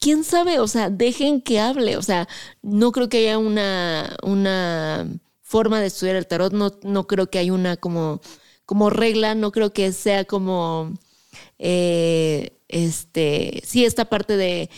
Speaker 3: quién sabe, o sea, dejen que hable, o sea, no creo que haya una, una forma de estudiar el tarot, no, no creo que haya una como, como regla, no creo que sea como, eh, este, sí, esta parte de,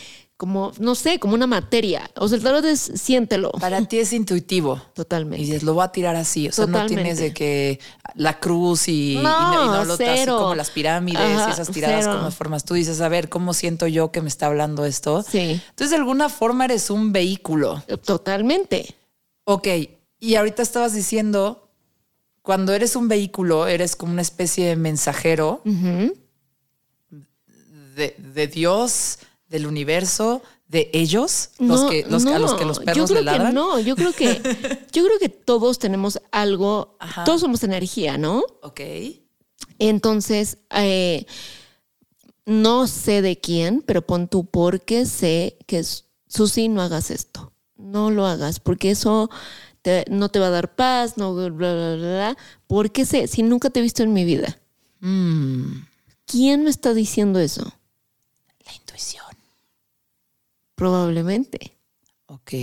Speaker 3: como, no sé, como una materia, o sea, el tarot es, siéntelo,
Speaker 2: Para ti es intuitivo. Y
Speaker 3: totalmente.
Speaker 2: dices, lo voy a tirar así. O sea, no tienes de que la cruz y, y
Speaker 3: No,
Speaker 2: y no lo así como las pirámides
Speaker 3: Ajá,
Speaker 2: y esas tiradas
Speaker 3: cero.
Speaker 2: como formas. Tú dices, a ver, ¿cómo siento yo que me está hablando esto?
Speaker 3: Sí,
Speaker 2: Entonces, de alguna forma eres un vehículo.
Speaker 3: totalmente.
Speaker 2: Ok, y ahorita estabas diciendo, cuando eres un vehículo, eres como una especie de mensajero de Dios, del universo, de ellos, los que, los, a los que los
Speaker 3: yo
Speaker 2: perros
Speaker 3: creo
Speaker 2: le ladran.
Speaker 3: Que no, yo creo que, [LAUGHS] yo creo que todos tenemos algo,
Speaker 2: Ajá.
Speaker 3: todos somos energía, ¿no?
Speaker 2: Ok.
Speaker 3: Entonces, eh, no sé de quién, pero pon tú porque sé que Susi, no hagas esto. No lo hagas, porque eso te- no te va a dar paz, no, bla, bla, bla, bla. Porque sé, si nunca te he visto en mi vida,
Speaker 2: Mm,
Speaker 3: ¿quién me está diciendo eso?
Speaker 2: la intuición.
Speaker 3: Probablemente.
Speaker 2: Ok.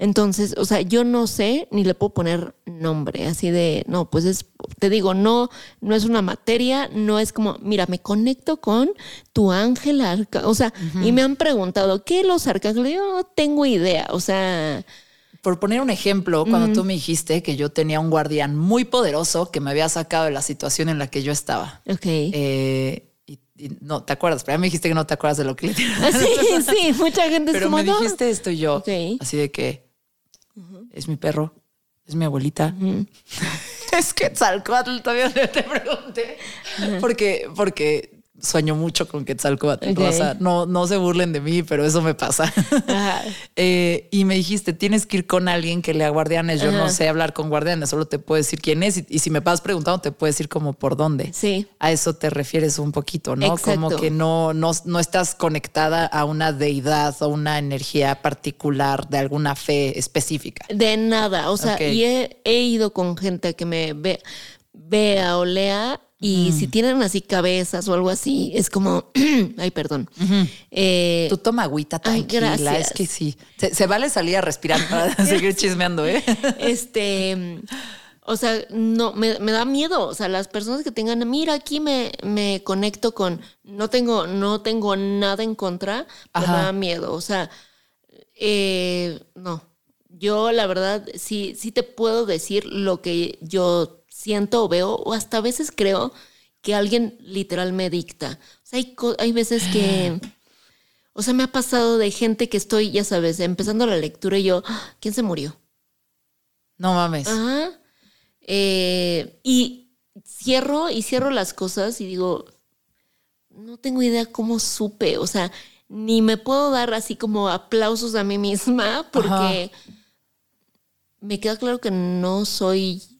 Speaker 3: Entonces, o sea, yo no sé ni le puedo poner nombre, así de, no, pues es, te digo, no, no es una materia, no es como, mira, me conecto con tu ángel arca, o sea, y me han preguntado, ¿qué los arcángeles? Yo no tengo idea, o sea,
Speaker 2: Por poner un ejemplo, cuando tú me dijiste que yo tenía un guardián muy poderoso que me había sacado de la situación en la que yo estaba.
Speaker 3: ok.
Speaker 2: Eh, y, no te acuerdas, pero ya me dijiste que no te acuerdas de lo que le [LAUGHS]
Speaker 3: Ah, sí, sí, mucha gente es
Speaker 2: Pero
Speaker 3: como,
Speaker 2: me dijiste esto y yo, así de que es mi perro, es mi abuelita. [LAUGHS] Es que Quetzalcoatl todavía no te pregunté. Porque, porque sueño mucho con Quetzalcoatl.
Speaker 3: Ok.
Speaker 2: O sea, no, no se burlen de mí, pero eso me pasa.
Speaker 3: Ajá. [LAUGHS]
Speaker 2: Eh, y me dijiste, tienes que ir con alguien que lea guardianes. Yo no sé hablar con guardianes, solo te puedo decir quién es. Y, y si me vas preguntando, te puedo decir como por dónde.
Speaker 3: Sí.
Speaker 2: A eso te refieres un poquito, ¿no? Como que no, no, no estás conectada a una deidad o una energía particular de alguna fe específica.
Speaker 3: De nada, o sea, y he, he ido con gente que me ve, vea o lea y si tienen así cabezas o algo así, es como, [CLEARS THROAT] ay, perdón. Eh,
Speaker 2: Tú toma agüita
Speaker 3: Ay,
Speaker 2: tranquila,
Speaker 3: gracias.
Speaker 2: es que sí. Se, se vale salir a respirar para [LAUGHS] seguir chismeando, ¿eh? [LAUGHS]
Speaker 3: este, o sea, no, me, me da miedo. O sea, las personas que tengan, mira, aquí me, me conecto con, no tengo, no tengo nada en contra, me
Speaker 2: Ajá.
Speaker 3: da miedo. O sea, eh, no. Yo, la verdad, sí, sí te puedo decir lo que yo siento o veo, o hasta a veces creo que alguien literal me dicta. O sea, hay, hay veces que. O sea, me ha pasado de gente que estoy, ya sabes, empezando la lectura y yo, "Ah, ¿quién se murió?
Speaker 2: No mames.
Speaker 3: Ajá. Eh, y cierro y cierro las cosas y digo, no tengo idea cómo supe, o sea, ni me puedo dar así como aplausos a mí misma porque me queda claro que no soy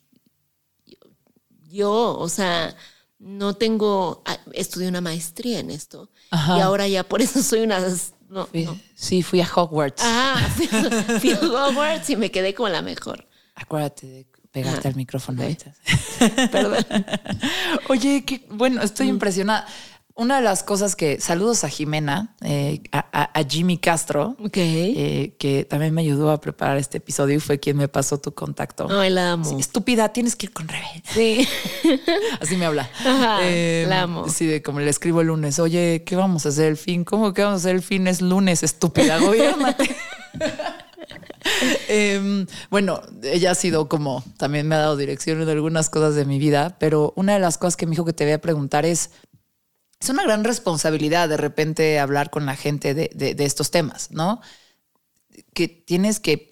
Speaker 3: yo, o sea, no tengo, ah, estudié una maestría en esto
Speaker 2: Ajá.
Speaker 3: y ahora ya por eso soy una... No,
Speaker 2: Fui-
Speaker 3: no.
Speaker 2: Sí, fui a Hogwarts.
Speaker 3: Ah, [LAUGHS] fui, fui a Hogwarts y me quedé como la mejor.
Speaker 2: Acuérdate de pegarte
Speaker 3: Ah,
Speaker 2: al micrófono
Speaker 3: ok.
Speaker 2: ahorita. [LAUGHS] [LAUGHS]
Speaker 3: Perdón.
Speaker 2: Oye, qué bueno, estoy impresionada. Una de las cosas que, saludos a Jimena, eh, a, a, Jimmy Castro, eh, que también me ayudó a preparar este episodio y fue quien me pasó tu contacto.
Speaker 3: Ay, la amo.
Speaker 2: estúpida, tienes que ir con Rebe.
Speaker 3: Sí. [LAUGHS]
Speaker 2: Así me habla.
Speaker 3: Eh, la amo.
Speaker 2: Sí, de como le escribo el lunes, oye, ¿qué vamos a hacer el fin? ¿Cómo que vamos a hacer el fin? Es lunes, estúpida, gobiernate. [LAUGHS] Em, bueno, ella ha sido como, también me ha dado dirección en algunas cosas de mi vida, pero una de las cosas que me dijo que te voy a preguntar es, es una gran responsabilidad de repente hablar con la gente de, estos temas, ¿no? Que tienes que...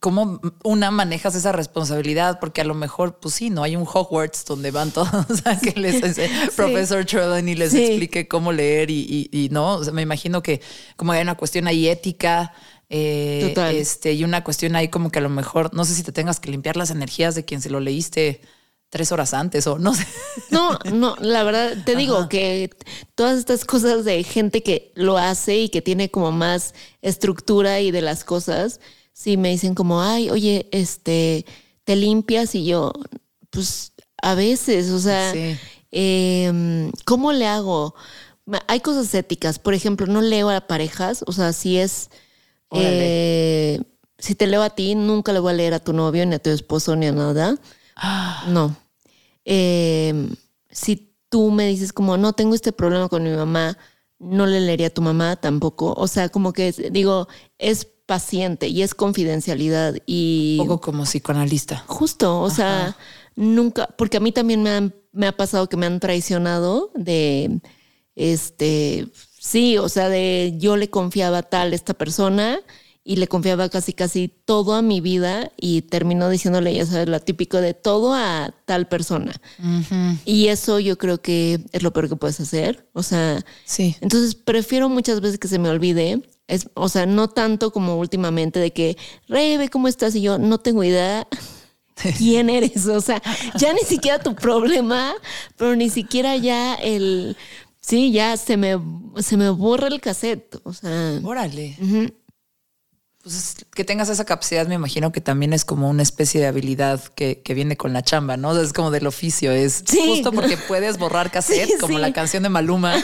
Speaker 2: ¿Cómo una manejas esa responsabilidad? Porque a lo mejor, pues sí, no hay un Hogwarts donde van todos [LAUGHS] a que les ese profesor Trelawney les explique cómo leer y, no. me imagino que como hay una cuestión ahí ética, eh, este, y una cuestión ahí como que a lo mejor, no sé si te tengas que limpiar las energías de quien se lo leíste tres horas antes o no sé.
Speaker 3: No, no, la verdad te digo que todas estas cosas de gente que lo hace y que tiene como más estructura y de las cosas, sí me dicen como, ay, oye, este, te limpias y yo, pues a veces, o sea, em, ¿cómo le hago? Hay cosas éticas, por ejemplo, no leo a parejas, o sea, si es... Eh, si te leo a ti, nunca le voy a leer a tu novio, ni a tu esposo, ni a nada. [GASPS] No. Em, si tú me dices como, no tengo este problema con mi mamá, no le leería a tu mamá tampoco. O sea, como que digo, es paciente y es confidencialidad y...
Speaker 2: Un poco como psicoanalista.
Speaker 3: Justo, o sea, nunca, porque a mí también me, me ha pasado que me han traicionado de, este, sí, o sea, de yo le confiaba tal esta persona y le confiaba casi casi todo a mi vida y terminó diciéndole, ya sabes, lo típico de todo a tal persona. Y eso yo creo que es lo peor que puedes hacer. O sea,
Speaker 2: sí.
Speaker 3: Entonces prefiero muchas veces que se me olvide. Es, o sea, no tanto como últimamente de que, Rebe, ¿cómo estás? Y yo no tengo idea quién eres. O sea, ya ni siquiera tu problema, pero ni siquiera ya el... Sí, ya se me, se me borra el cassette. O sea...
Speaker 2: Órale pues que tengas esa capacidad, me imagino que también es como una especie de habilidad que, viene con la chamba, ¿no? Es como del oficio, es justo porque puedes borrar [LAUGHS] cassette, como la canción de Maluma,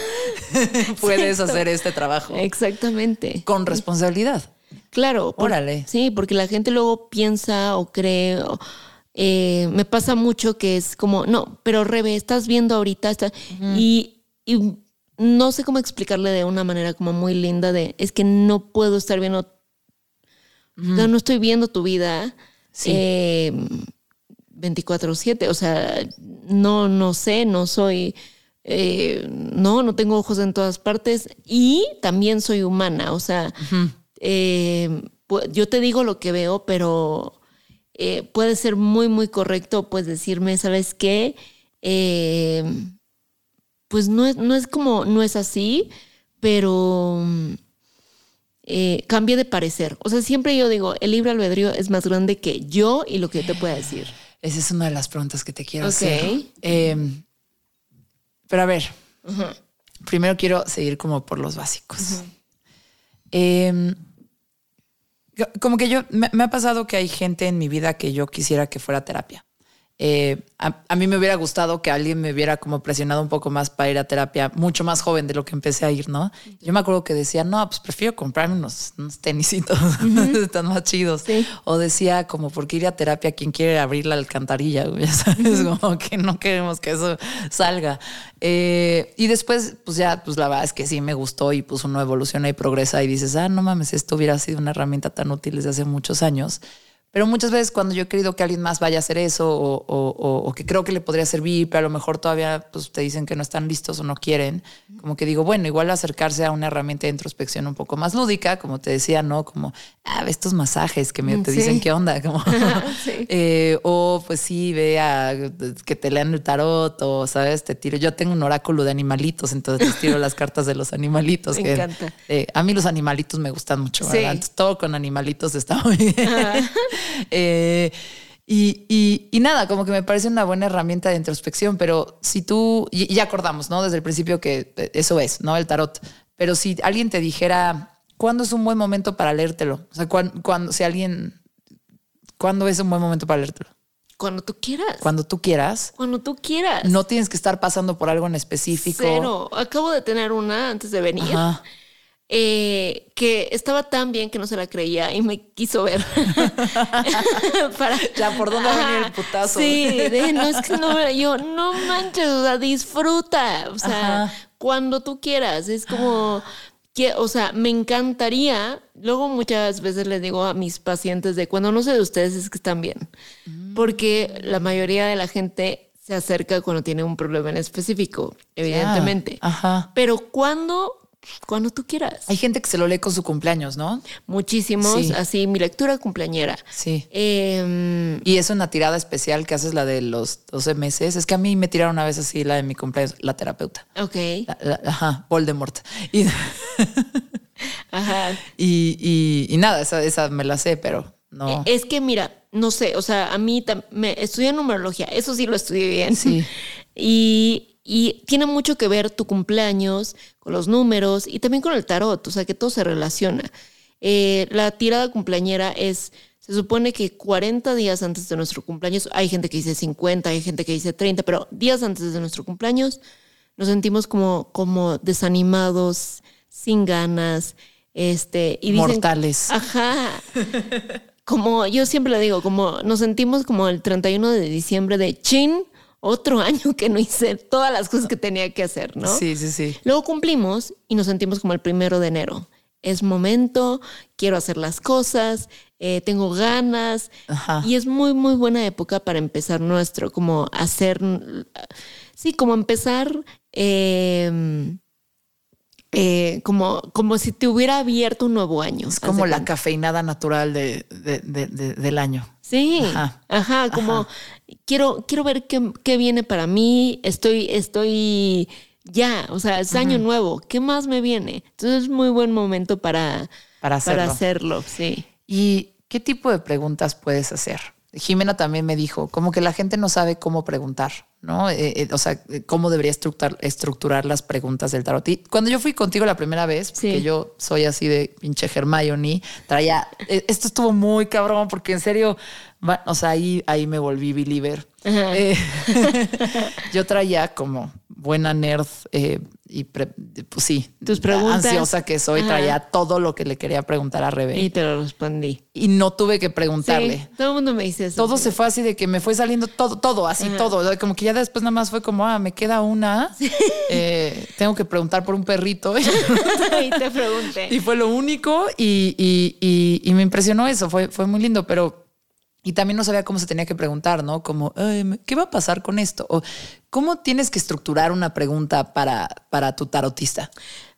Speaker 2: [LAUGHS] puedes hacer este trabajo.
Speaker 3: Exactamente.
Speaker 2: Con responsabilidad.
Speaker 3: Claro.
Speaker 2: Órale.
Speaker 3: Sí, porque la gente luego piensa o cree... Eh, me pasa mucho que es como, no, pero Rebe, estás viendo ahorita, está, y, y no sé cómo explicarle de una manera como muy linda de, es que no puedo estar viendo no, estoy viendo tu vida 24/7, eh, o sea, no, no sé, no soy, eh, no, no tengo ojos en todas partes y también soy humana, o sea, eh, yo te digo lo que veo, pero puede ser muy, muy correcto, puedes decirme, ¿sabes qué? pues no es, no es como, no es así, pero eh, cambie de parecer. O sea, siempre yo digo, el libre albedrío es más grande que yo y lo que yo te pueda decir.
Speaker 2: Esa es una de las preguntas que te quiero hacer. Em, pero a ver, primero quiero seguir como por los básicos. Em, como que yo, me, ha pasado que hay gente en mi vida que yo quisiera que fuera terapia. Eh, a, mí me hubiera gustado que alguien me hubiera como presionado un poco más para ir a terapia, mucho más joven de lo que empecé a ir, ¿no? Yo me acuerdo que decía, no, pues prefiero comprarme unos, tenisitos, [LAUGHS] [LAUGHS] están más chidos. O decía, como, porque ir a terapia quien quiere abrir la alcantarilla? [LAUGHS] Ya sabes, como que no queremos que eso salga. Eh, y después, pues ya, pues la verdad es que sí me gustó y pues uno evoluciona y progresa y dices, ah, no mames, esto hubiera sido una herramienta tan útil desde hace muchos años. Pero muchas veces cuando yo he querido que alguien más vaya a hacer eso o, que creo que le podría servir, pero a lo mejor todavía pues, te dicen que no están listos o no quieren, como que digo, bueno, igual acercarse a una herramienta de introspección un poco más lúdica, como te decía, ¿no? Como, ah, estos masajes que me, te dicen qué onda, como, [LAUGHS] [LAUGHS] eh, o pues sí, vea que te lean el tarot o, ¿sabes? Te tiro, yo tengo un oráculo de animalitos, entonces les tiro las cartas de los animalitos. [LAUGHS]
Speaker 3: Me encanta.
Speaker 2: Eh, a mí los animalitos me gustan mucho, ¿verdad? todo con animalitos está muy bien. [LAUGHS] Eh, y, nada, como que me parece una buena herramienta de introspección, pero si tú, y, ya acordamos, ¿no? Desde el principio que eso es, ¿no? El tarot. Pero si alguien te dijera, ¿cuándo es un buen momento para leértelo? O sea, cuando, si alguien, ¿cuándo es un buen momento para leértelo?
Speaker 3: Cuando tú quieras.
Speaker 2: Cuando tú quieras.
Speaker 3: Cuando tú quieras.
Speaker 2: No tienes que estar pasando por algo en específico.
Speaker 3: Cero. Acabo de tener una antes de venir.
Speaker 2: Ajá.
Speaker 3: Eh, que estaba tan bien que no se la creía y me quiso ver. [LAUGHS] [LAUGHS] Para-
Speaker 2: Ya, ¿por dónde va a venir el putazo?
Speaker 3: Sí, de, no es que no, yo no manches, o sea, disfruta, o sea,
Speaker 2: Ajá.
Speaker 3: cuando tú quieras, es como que, o sea, me encantaría. Luego muchas veces les digo a mis pacientes de cuando no sé de ustedes es que están bien,
Speaker 2: Mm.
Speaker 3: porque la mayoría de la gente se acerca cuando tiene un problema en específico, evidentemente.
Speaker 2: Ajá.
Speaker 3: Pero cuando, cuando tú quieras.
Speaker 2: Hay gente que se lo lee con su cumpleaños, ¿no?
Speaker 3: Muchísimos,
Speaker 2: Sí.
Speaker 3: así, mi lectura cumpleañera.
Speaker 2: Sí.
Speaker 3: Em,
Speaker 2: Y es una tirada especial que haces la de los 12 meses. Es que a mí me tiraron una vez así la de mi cumpleaños, la terapeuta.
Speaker 3: ok,
Speaker 2: La- la- ajá, Voldemort. Y, [LAUGHS]
Speaker 3: ajá.
Speaker 2: y, y- y nada, esa, esa me la sé, pero no.
Speaker 3: Eh, Es que mira, no sé, o sea, a mí me estudié numerología, eso sí lo estudié bien.
Speaker 2: Sí. [LAUGHS]
Speaker 3: Y, y tiene mucho que ver tu cumpleaños con los números y también con el tarot, o sea, que todo se relaciona. Eh, la tirada cumpleañera es, se supone que 40 días antes de nuestro cumpleaños, hay gente que dice 50, hay gente que dice 30, pero días antes de nuestro cumpleaños nos sentimos como, como desanimados, sin ganas, este, y dicen,
Speaker 2: Mortales.
Speaker 3: Ajá. Como yo siempre le digo, como nos sentimos como el 31 de diciembre de chin, otro [LAUGHS] año que no hice todas las cosas que tenía que hacer, ¿no?
Speaker 2: Sí, sí, sí.
Speaker 3: Luego cumplimos y nos sentimos como el primero de enero. Es momento, quiero hacer las cosas, eh, tengo ganas.
Speaker 2: Ajá.
Speaker 3: Y es muy, muy buena época para empezar nuestro, como hacer, sí, como empezar eh, eh, como, como si te hubiera abierto un nuevo año.
Speaker 2: Es como la
Speaker 3: cuenta.
Speaker 2: cafeinada natural de, de- de- de- del año.
Speaker 3: Sí,
Speaker 2: Ajá.
Speaker 3: ajá, como quiero, quiero ver qué, qué viene para mí, estoy, estoy ya, o sea, es año nuevo, ¿qué más me viene? Entonces es muy buen momento para,
Speaker 2: Para hacerlo.
Speaker 3: hacerlo, sí.
Speaker 2: ¿Y qué tipo de preguntas puedes hacer? Jimena también me dijo, como que la gente no sabe cómo preguntar, ¿no? Eh, eh, o sea, eh, cómo debería estructurar, estructurar las preguntas del tarot. Y cuando yo fui contigo la primera vez, porque
Speaker 3: Sí.
Speaker 2: yo soy así de pinche Hermione, traía, eh, esto estuvo muy cabrón, porque en serio, o sea, ahí, ahí me volví believer.
Speaker 3: Ajá.
Speaker 2: Eh, [LAUGHS] [LAUGHS] yo traía como buena nerd eh, y pre- pues sí,
Speaker 3: Tus preguntas.
Speaker 2: ansiosa que soy,
Speaker 3: Ajá.
Speaker 2: traía todo lo que le quería preguntar a Rebe
Speaker 3: Y te lo respondí.
Speaker 2: y no tuve que preguntarle.
Speaker 3: Sí, todo el mundo me dice eso.
Speaker 2: Todo se fue así de que me fue saliendo todo, todo, así todo. O sea, Como que ya después nada más fue como, ah, me queda una. Eh, tengo que preguntar por un perrito. [LAUGHS]
Speaker 3: y te pregunté.
Speaker 2: y fue lo único y, y- y- y me impresionó eso. Fue, fue muy lindo, pero. Y también no sabía cómo se tenía que preguntar, ¿no? Como, "Ay, ¿qué va a pasar con esto? O cómo tienes que estructurar una pregunta para, para tu tarotista.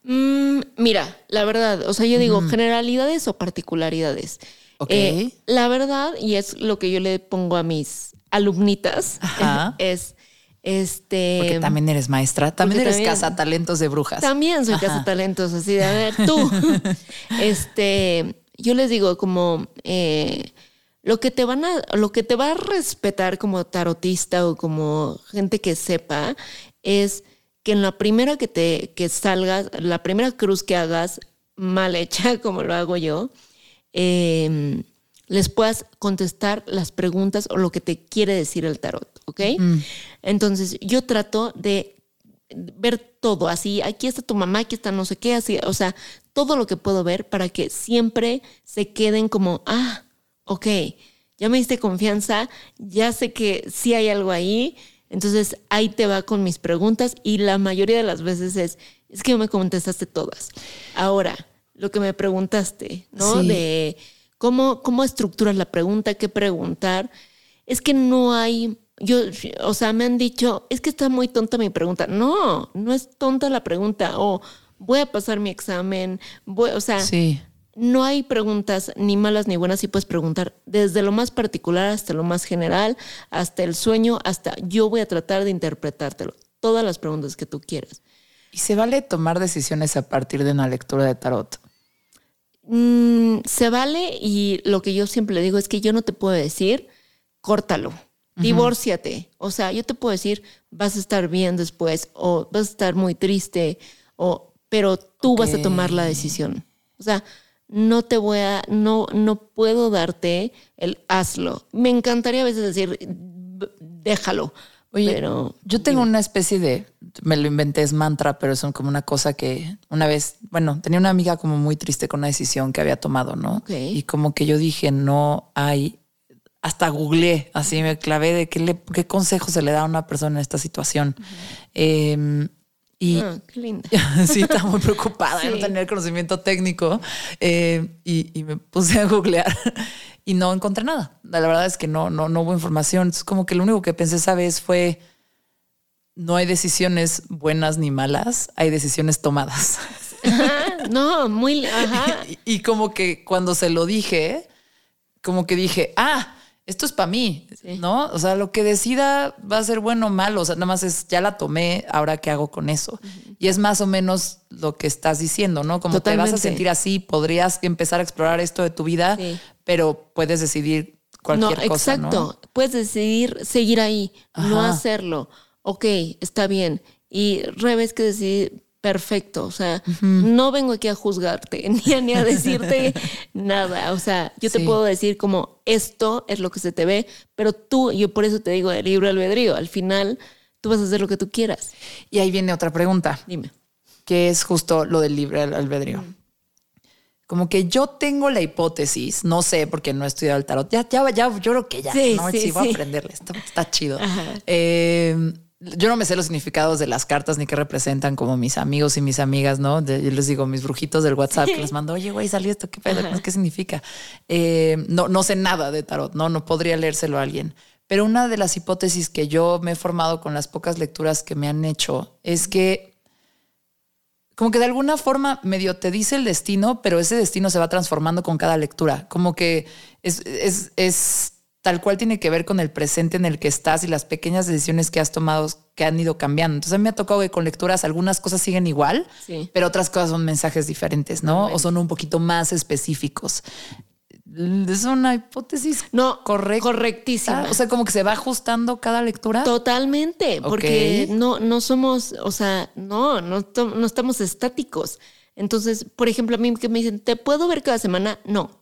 Speaker 3: Mm, mira, la verdad, o sea, yo digo generalidades o particularidades.
Speaker 2: Ok.
Speaker 3: Eh, la verdad, y es lo que yo le pongo a mis alumnitas,
Speaker 2: Ajá. [LAUGHS]
Speaker 3: es este.
Speaker 2: Porque también eres maestra, también eres
Speaker 3: también-
Speaker 2: cazatalentos de brujas.
Speaker 3: También soy
Speaker 2: Ajá.
Speaker 3: casa talentos, así de a ver, [LAUGHS] tú. este, yo les digo como eh, lo que te van a, lo que te va a respetar como tarotista o como gente que sepa es que en la primera que te que salgas, la primera cruz que hagas mal hecha, [LAUGHS] como lo hago yo, eh, les puedas contestar las preguntas o lo que te quiere decir el tarot, ¿ok? Entonces yo trato de ver todo, así, aquí está tu mamá, aquí está no sé qué, así, o sea, todo lo que puedo ver para que siempre se queden como, ah, ok, ya me diste confianza, ya sé que sí hay algo ahí, entonces ahí te va con mis preguntas y la mayoría de las veces es, es que me contestaste todas. Ahora, lo que me preguntaste, ¿no?
Speaker 2: Sí.
Speaker 3: De cómo, cómo estructuras la pregunta, qué preguntar, es que no hay, yo, o sea, me han dicho, es que está muy tonta mi pregunta. No, no es tonta la pregunta. O voy a pasar mi examen, voy, o sea,
Speaker 2: Sí.
Speaker 3: No hay preguntas ni malas ni buenas, y puedes preguntar desde lo más particular hasta lo más general, hasta el sueño, hasta yo voy a tratar de interpretártelo. Todas las preguntas que tú quieras.
Speaker 2: ¿Y se vale tomar decisiones a partir de una lectura de tarot?
Speaker 3: Mm, se vale y lo que yo siempre le digo es que yo no te puedo decir, córtalo, divórciate. O sea, yo te puedo decir, vas a estar bien después o vas a estar muy triste, o, pero tú vas a tomar la decisión. O sea, no te voy a, no, no puedo darte el hazlo. Me encantaría a veces decir, "B- déjalo.
Speaker 2: Oye,
Speaker 3: pero
Speaker 2: yo tengo una especie de, me lo inventé, es mantra, pero es un- como una cosa que una vez, bueno, tenía una amiga como muy triste con una decisión que había tomado, ¿no? Y como que yo dije, no hay, hasta googleé, así me clavé de qué, le, qué consejo se le da a una persona en esta situación. Eh, y
Speaker 3: ah, qué linda. [LAUGHS]
Speaker 2: sí, estaba muy preocupada de no tener conocimiento técnico eh, y, y me puse [LAUGHS] a googlear y no encontré nada. La verdad es que no, no, no hubo información. Es como que lo único que pensé esa vez fue no hay decisiones buenas ni malas, hay decisiones tomadas. [LAUGHS]
Speaker 3: Ajá, no, muy, ajá.
Speaker 2: y, y como que cuando se lo dije, como que dije, ah, esto es para mí,
Speaker 3: Sí.
Speaker 2: ¿no? O sea, lo que decida va a ser bueno o malo, o sea, nada más es, ya la tomé, ahora qué hago con eso. Y es más o menos lo que estás diciendo, ¿no? Como te vas a sentir así, podrías empezar a explorar esto de tu vida,
Speaker 3: Sí.
Speaker 2: pero puedes decidir cualquier
Speaker 3: no,
Speaker 2: cosa,
Speaker 3: exacto.
Speaker 2: ¿no?
Speaker 3: Puedes decidir seguir ahí, no hacerlo. Ok, está bien. Y revés que decidir, perfecto. O sea, no vengo aquí a juzgarte [LAUGHS] ni a, ni a decirte [LAUGHS] nada. O sea, yo te
Speaker 2: Sí.
Speaker 3: puedo decir como esto es lo que se te ve, pero tú, yo por eso te digo el libre albedrío. Al final, tú vas a hacer lo que tú quieras.
Speaker 2: Y ahí viene otra pregunta.
Speaker 3: Dime.
Speaker 2: que es justo lo del libre al- albedrío. Como que yo tengo la hipótesis, no sé porque no he estudiado el tarot, ya, ya, ya, yo creo que ya,
Speaker 3: Sí,
Speaker 2: ¿no?
Speaker 3: sí,
Speaker 2: Sí, voy a aprenderle, está, está chido. Eh, yo no me sé los significados de las cartas ni qué representan como mis amigos y mis amigas, ¿no? De- yo les digo, mis brujitos del WhatsApp que les mando, oye, güey, salió esto, ¿qué pedo?
Speaker 3: Ajá.
Speaker 2: ¿Qué significa? Eh, no, no sé nada de tarot, ¿no? No podría leérselo a alguien. Pero una de las hipótesis que yo me he formado con las pocas lecturas que me han hecho es que como que de alguna forma medio te dice el destino, pero ese destino se va transformando con cada lectura. Como que es, es, es tal cual tiene que ver con el presente en el que estás y las pequeñas decisiones que has tomado que han ido cambiando. Entonces a mí me ha tocado que con lecturas algunas cosas siguen igual,
Speaker 3: Sí.
Speaker 2: pero otras cosas son mensajes diferentes, ¿no? O son un poquito más específicos. Es una hipótesis
Speaker 3: No,
Speaker 2: correcta.
Speaker 3: correctísima.
Speaker 2: O sea, como que se va ajustando cada lectura.
Speaker 3: Totalmente, porque no, no somos, o sea, no, no, no estamos estáticos. Entonces, por ejemplo, a mí que me dicen, ¿te puedo ver cada semana? No.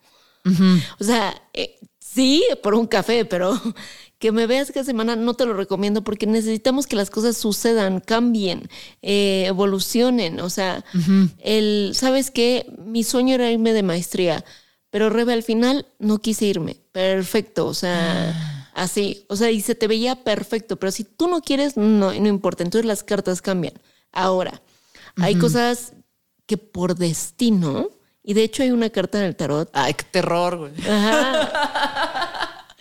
Speaker 3: O sea, eh, sí, por un café, pero [LAUGHS] que me veas cada semana no te lo recomiendo porque necesitamos que las cosas sucedan, cambien, eh, evolucionen. O sea, el, ¿sabes qué? Mi sueño era irme de maestría, pero Rebe, al final no quise irme. Perfecto, o sea, así. O sea, y se te veía perfecto, pero si tú no quieres, no, no importa. Entonces las cartas cambian. Ahora, hay cosas que por destino, y de hecho hay una carta en el tarot
Speaker 2: Ay, qué terror, güey.
Speaker 3: Ajá.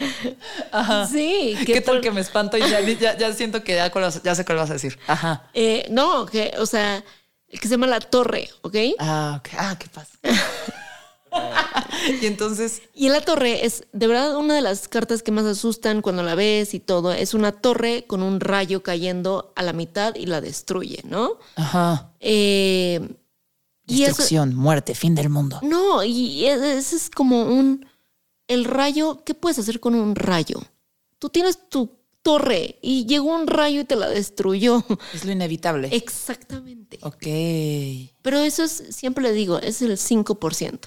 Speaker 3: [LAUGHS] Sí, que
Speaker 2: ¿Qué tal
Speaker 3: por-
Speaker 2: que me espanto y ya, ya, ya siento que ya, sé cuál vas a decir? Ajá.
Speaker 3: eh, no, que, o sea, el que se llama la torre, ¿ok?
Speaker 2: Ah, ok. Ah, ¿qué pasa? [LAUGHS] y entonces,
Speaker 3: Y la torre es de verdad una de las cartas que más asustan cuando la ves y todo. Es una torre con un rayo cayendo a la mitad y la destruye, ¿no?
Speaker 2: ajá.
Speaker 3: Eh, eso,
Speaker 2: Destrucción, muerte, fin del mundo.
Speaker 3: no, y es, es- es como un, el rayo, ¿qué puedes hacer con un rayo? Tú tienes tu torre y llegó un rayo y te la destruyó.
Speaker 2: Es lo inevitable.
Speaker 3: Exactamente.
Speaker 2: ok.
Speaker 3: Pero eso es, siempre le digo, es el 5%.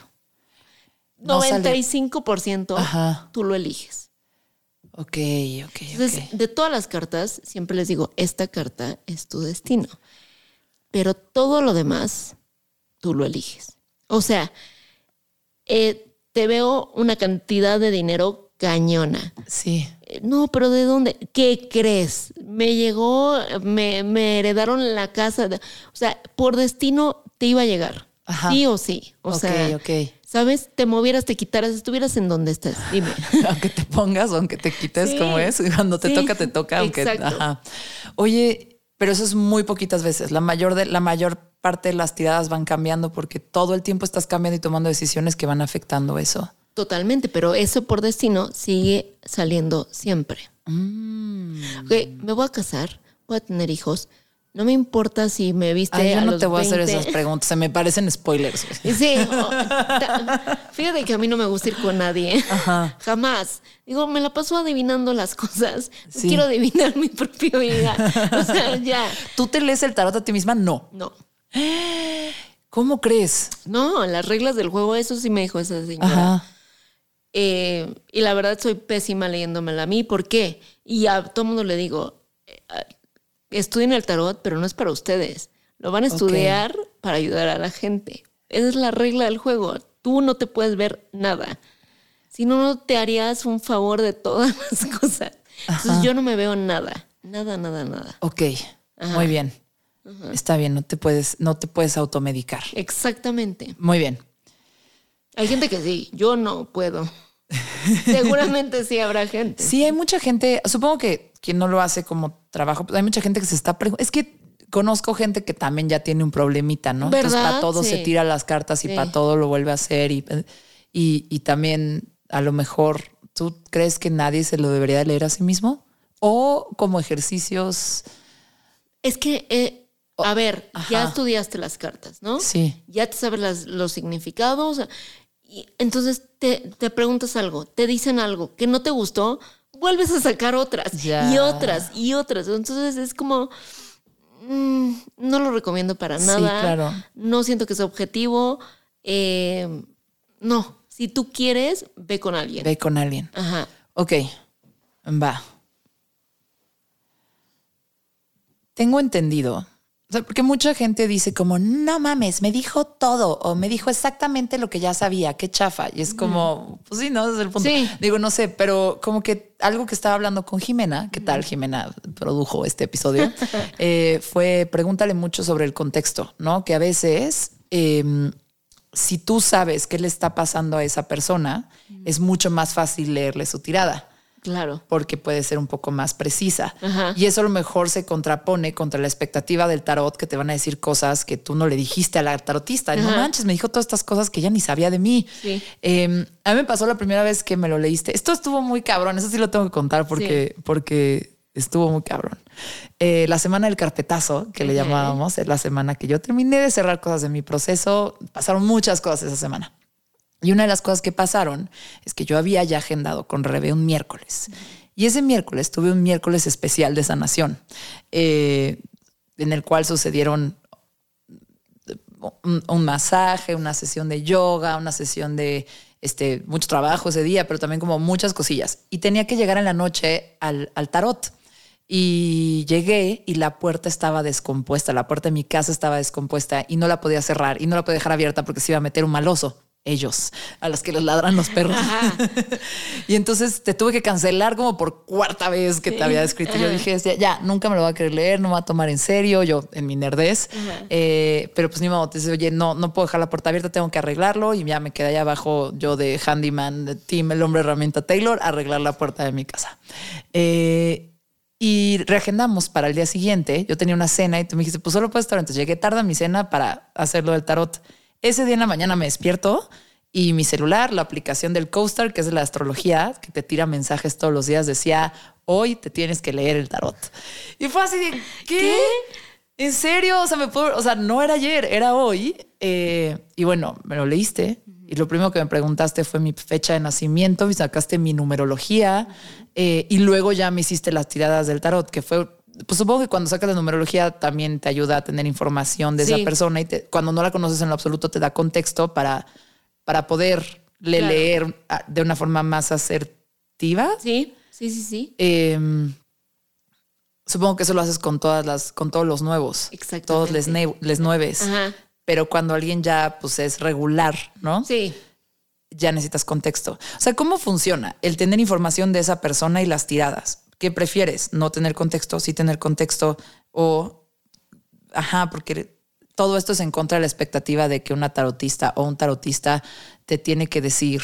Speaker 2: No sale-
Speaker 3: 95%
Speaker 2: Ajá.
Speaker 3: tú lo eliges.
Speaker 2: Ok, ok,
Speaker 3: Entonces,
Speaker 2: ok.
Speaker 3: de todas las cartas, siempre les digo, esta carta es tu destino. Pero todo lo demás, tú lo eliges. O sea, eh, te veo una cantidad de dinero cañona.
Speaker 2: Sí.
Speaker 3: Eh, No, pero ¿de dónde? ¿Qué crees? Me llegó, me, me heredaron la casa. de- o sea, por destino te iba a llegar.
Speaker 2: Ajá.
Speaker 3: Sí o sí. O
Speaker 2: ok,
Speaker 3: sea,
Speaker 2: ok.
Speaker 3: ¿sabes? Te movieras, te quitaras, estuvieras en donde estés. Dime. [LAUGHS]
Speaker 2: aunque te pongas o aunque te quites,
Speaker 3: Sí.
Speaker 2: como es. Cuando te
Speaker 3: Sí.
Speaker 2: toca, te toca. Aunque,
Speaker 3: Exacto.
Speaker 2: ajá. Oye, pero eso es muy poquitas veces. La mayor, de, la mayor parte de las tiradas van cambiando porque todo el tiempo estás cambiando y tomando decisiones que van afectando eso.
Speaker 3: Totalmente, pero eso por destino sigue saliendo siempre.
Speaker 2: Mm.
Speaker 3: Me voy a casar, voy a tener hijos. No me importa si me viste
Speaker 2: Ay, yo
Speaker 3: a
Speaker 2: no
Speaker 3: los
Speaker 2: te voy a hacer
Speaker 3: 20.
Speaker 2: esas preguntas. Se me parecen spoilers. [LAUGHS]
Speaker 3: Sí, ta- fíjate que a mí no me gusta ir con nadie.
Speaker 2: Ajá.
Speaker 3: Jamás. Digo, me la paso adivinando las cosas.
Speaker 2: Sí.
Speaker 3: Quiero adivinar mi propia vida. O sea, ya.
Speaker 2: ¿Tú te lees el tarot a ti misma? No.
Speaker 3: No.
Speaker 2: ¿Cómo crees?
Speaker 3: No, las reglas del juego, eso sí me dijo esa señora.
Speaker 2: Ajá.
Speaker 3: Eh, y la verdad soy pésima leyéndomela a mí. ¿Por qué? Y a todo mundo le digo, eh, estudien el tarot, pero no es para ustedes. Lo van a estudiar para ayudar a la gente. Esa es la regla del juego. Tú no te puedes ver nada. Si no, no te harías un favor de todas [LAUGHS] las cosas. Entonces yo no me veo nada. Nada, nada, nada.
Speaker 2: Ok, muy bien. Está bien, no te puedes, no te puedes automedicar.
Speaker 3: Exactamente.
Speaker 2: Muy bien.
Speaker 3: Hay gente que sí, yo no puedo. [LAUGHS] Seguramente sí habrá gente.
Speaker 2: Sí, hay mucha gente, supongo que quien no lo hace como trabajo, pues hay mucha gente que se está preguntando. Es que conozco gente que también ya tiene un problemita, ¿no? Entonces
Speaker 3: ¿Verdad?
Speaker 2: para todo se tira las cartas y
Speaker 3: Sí.
Speaker 2: para todo lo vuelve a hacer y, y, y también a lo mejor tú crees que nadie se lo debería de leer a sí mismo o como ejercicios.
Speaker 3: Es que, eh, a ver, ya estudiaste las cartas, ¿no?
Speaker 2: Sí.
Speaker 3: Ya te sabes las- los significados. Y entonces te, te preguntas algo, te dicen algo que no te gustó, vuelves a sacar otras
Speaker 2: Ya.
Speaker 3: y otras y otras. Entonces es como, mm, no lo recomiendo para
Speaker 2: Sí,
Speaker 3: nada.
Speaker 2: claro.
Speaker 3: No siento que sea objetivo. Eh, no, si tú quieres, ve con alguien.
Speaker 2: Ve con alguien.
Speaker 3: Ajá.
Speaker 2: Ok, va. Tengo entendido. Sea, porque mucha gente dice como, no mames, me dijo todo o me dijo exactamente lo que ya sabía, qué chafa. Y es como, pues sí, no, es el punto.
Speaker 3: Sí.
Speaker 2: Digo, no sé, pero como que algo que estaba hablando con Jimena, ¿qué tal Jimena produjo este episodio? [LAUGHS] Eh, fue, pregúntale mucho sobre el contexto, ¿no? Que a veces... em, si tú sabes qué le está pasando a esa persona, es mucho más fácil leerle su tirada
Speaker 3: Claro.
Speaker 2: porque puede ser un poco más precisa.
Speaker 3: Ajá.
Speaker 2: Y eso a lo mejor se contrapone contra la expectativa del tarot que te van a decir cosas que tú no le dijiste a la tarotista. No manches, me dijo todas estas cosas que ella ni sabía de mí.
Speaker 3: Sí.
Speaker 2: Eh, a mí me pasó la primera vez que me lo leíste. Esto estuvo muy cabrón, eso sí lo tengo que contar porque, porque estuvo muy cabrón. Eh, la semana del carpetazo, que le llamábamos, es la semana que yo terminé de cerrar cosas de mi proceso. Pasaron muchas cosas esa semana. Y una de las cosas que pasaron es que yo había ya agendado con Rebe un miércoles. Y ese miércoles tuve un miércoles especial de sanación, eh, en el cual sucedieron un, un masaje, una sesión de yoga, una sesión de este, mucho trabajo ese día, pero también como muchas cosillas. Y tenía que llegar en la noche al, al tarot. Y llegué y la puerta estaba descompuesta, la puerta de mi casa estaba descompuesta y no la podía cerrar y no la podía dejar abierta porque se iba a meter un maloso. Ellos, a los que les ladran los perros. [LAUGHS] y entonces te tuve que cancelar como por cuarta vez que te había escrito. Yo dije, ya, ya, nunca me lo voy a querer leer, no me va a tomar en serio, yo en mi nerdez. Eh, pero pues ni modo, te dice, oye, no, no puedo dejar la puerta abierta, tengo que arreglarlo. Y ya me quedé allá abajo yo de handyman, de team, el hombre herramienta Taylor, a arreglar la puerta de mi casa. Eh, y reagendamos para el día siguiente. Yo tenía una cena y tú me dijiste, pues solo puedes estar. Entonces llegué tarde a mi cena para hacerlo del tarot. Ese día en la mañana me despierto y mi celular, la aplicación del CoStar, que es de la astrología, que te tira mensajes todos los días, decía, hoy te tienes que leer el tarot. Y fue así de, ¿qué? ¿En serio? O sea, me puedo, o sea, no era ayer, era hoy. Eh, y bueno, me lo leíste. Y lo primero que me preguntaste fue mi fecha de nacimiento, y sacaste mi numerología. eh, y luego ya me hiciste las tiradas del tarot, que fue, pues supongo que cuando sacas la numerología también te ayuda a tener información de
Speaker 3: Sí.
Speaker 2: esa persona y te- cuando no la conoces en lo absoluto te da contexto para, para poder le-
Speaker 3: Claro.
Speaker 2: leer de una forma más asertiva.
Speaker 3: Sí, sí, sí, sí.
Speaker 2: Eh, supongo que eso lo haces con todas las, con todos los nuevos.
Speaker 3: Exactamente.
Speaker 2: Todos les, les nueves.
Speaker 3: Ajá.
Speaker 2: Pero cuando alguien ya pues es regular, ¿no?
Speaker 3: Sí.
Speaker 2: Ya necesitas contexto. O sea, ¿cómo funciona el tener información de esa persona y las tiradas? ¿Qué prefieres? ¿No tener contexto? ¿Sí tener contexto? O, ajá, porque todo esto es en contra de la expectativa de que una tarotista o un tarotista te tiene que decir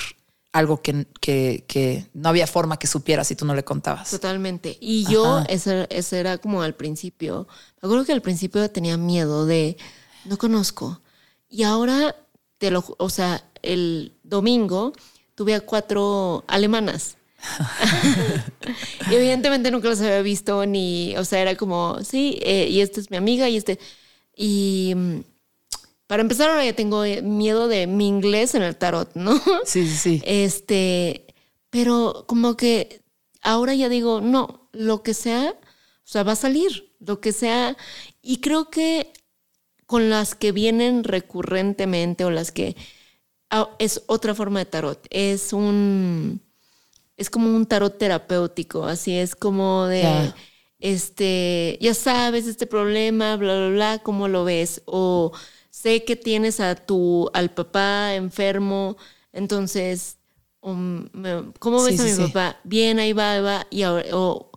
Speaker 2: algo que, que, que no había forma que supiera si tú no le contabas.
Speaker 3: Totalmente. Y yo, ese, ese era como al principio. Me acuerdo que al principio tenía miedo de no conozco. Y ahora te lo, o sea, el domingo tuve a cuatro alemanas. [LAUGHS] y evidentemente nunca las había visto ni, o sea, era como, sí, eh, y esta es mi amiga y este. Y mm, para empezar, ahora ya tengo eh, miedo de mi inglés en el tarot, ¿no?
Speaker 2: Sí, sí, sí. [LAUGHS]
Speaker 3: Este, pero como que ahora ya digo, no, lo que sea, o sea, va a salir, lo que sea. Y creo que con las que vienen recurrentemente o las que ah, es otra forma de tarot. Es un es como un tarot terapéutico, así es como de este, ya sabes este problema, bla bla bla, ¿cómo lo ves? O sé que tienes a tu al papá enfermo, entonces um, ¿cómo ves
Speaker 2: Sí,
Speaker 3: a mi
Speaker 2: sí.
Speaker 3: papá? Bien, ahí va, ahí va y ahora o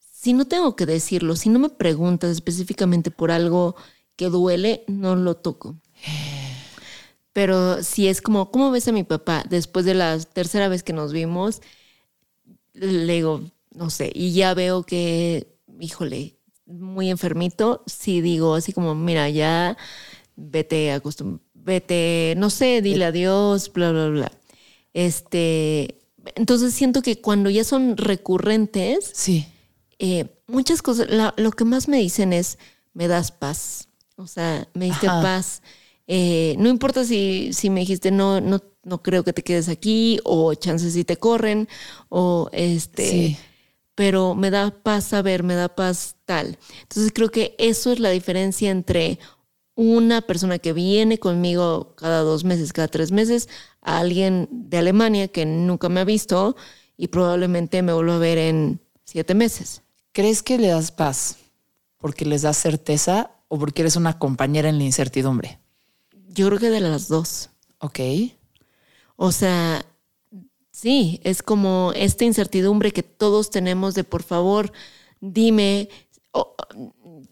Speaker 3: si no tengo que decirlo, si no me preguntas específicamente por algo que duele, no lo toco. Pero si es como, ¿cómo ves a mi papá? Después de la tercera vez que nos vimos, le digo, no sé, y ya veo que, híjole, muy enfermito, sí digo así como, mira, ya vete acostum vete, no sé, dile adiós, bla, bla, bla. Este, entonces siento que cuando ya son recurrentes,
Speaker 2: Sí.
Speaker 3: eh, muchas cosas, la- lo que más me dicen es, me das paz. O sea, me diste
Speaker 2: Ajá.
Speaker 3: paz. Eh, no importa si, si me dijiste, no, no, no creo que te quedes aquí, o chances si te corren, o este,
Speaker 2: Sí.
Speaker 3: pero me da paz saber, me da paz tal. Entonces creo que eso es la diferencia entre una persona que viene conmigo cada dos meses, cada tres meses, a alguien de Alemania que nunca me ha visto y probablemente me vuelva a ver en siete meses.
Speaker 2: ¿Crees que le das paz porque les das certeza o porque eres una compañera en la incertidumbre?
Speaker 3: Yo creo que de las dos.
Speaker 2: Ok.
Speaker 3: O sea, sí, es como esta incertidumbre que todos tenemos de por favor, dime,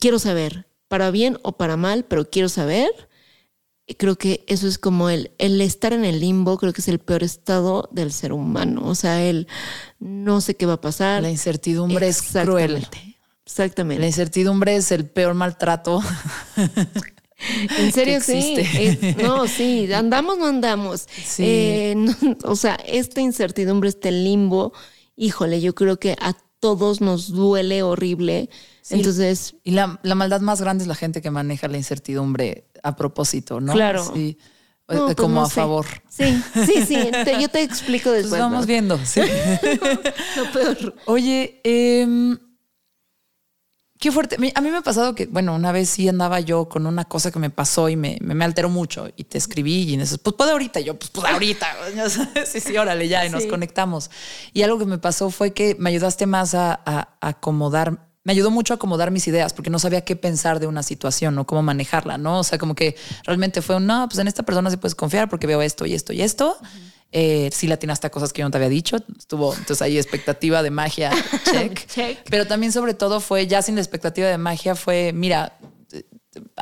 Speaker 3: quiero saber, para bien o para mal, pero quiero saber. Creo que eso es como el, el estar en el limbo, creo que es el peor estado del ser humano. O sea, el no sé qué va a pasar.
Speaker 2: La incertidumbre es cruel.
Speaker 3: Exactamente.
Speaker 2: La incertidumbre es el peor maltrato. [LAUGHS] [LAUGHS]
Speaker 3: En serio, sí. Es- no, sí, andamos, no andamos.
Speaker 2: Sí.
Speaker 3: Eh, no, o sea, esta incertidumbre, este limbo, híjole, yo creo que a todos nos duele horrible. Entonces,
Speaker 2: Y la, la maldad más grande es la gente que maneja la incertidumbre a propósito, ¿no?
Speaker 3: Claro.
Speaker 2: Sí. Eh,
Speaker 3: no, pues
Speaker 2: como
Speaker 3: no
Speaker 2: a
Speaker 3: sé.
Speaker 2: favor.
Speaker 3: Sí, sí, sí. te- yo te explico
Speaker 2: Pues
Speaker 3: después.
Speaker 2: vamos
Speaker 3: ¿no?
Speaker 2: viendo. sí. [LAUGHS]
Speaker 3: Lo peor.
Speaker 2: Oye, em, qué fuerte. A mí me ha pasado que, bueno, una vez sí andaba yo con una cosa que me pasó y me, me, me alteró mucho y te escribí y dices, pues puedo ahorita. Y yo, pues, pues ahorita. [LAUGHS] Sí, sí, órale, ya. Y nos
Speaker 3: Sí.
Speaker 2: conectamos. Y algo que me pasó fue que me ayudaste más a, a- a acomodar. Me ayudó mucho a acomodar mis ideas porque no sabía qué pensar de una situación o cómo manejarla, ¿no? O sea, como que realmente fue un, no, pues en esta persona sí puedes confiar porque veo esto y esto y esto. Eh, sí le atinaste a cosas que yo no te había dicho. Estuvo entonces ahí expectativa de magia, [LAUGHS] check.
Speaker 3: Check.
Speaker 2: Pero también sobre todo fue, ya sin la expectativa de magia, fue, mira,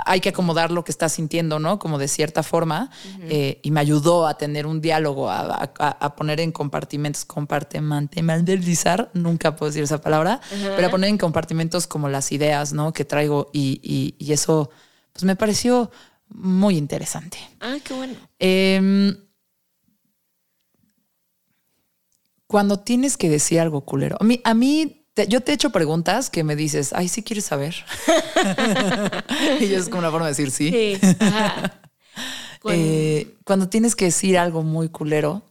Speaker 2: hay que acomodar lo que estás sintiendo, ¿no? Como de cierta forma. Eh, y me ayudó a tener un diálogo, a, a- a poner en compartimentos, compartimentalizar, nunca puedo decir esa palabra, pero a poner en compartimentos como las ideas, ¿no? Que traigo y, y- y eso, pues me pareció muy interesante.
Speaker 3: Ah, qué bueno.
Speaker 2: Em, cuando tienes que decir algo culero, a mí, a mí te- yo te he hecho preguntas que me dices, ay, sí quieres saber. [LAUGHS] y es como una forma de decir sí.
Speaker 3: Sí. Ajá. [LAUGHS] Cuando-
Speaker 2: Eh, cuando tienes que decir algo muy culero,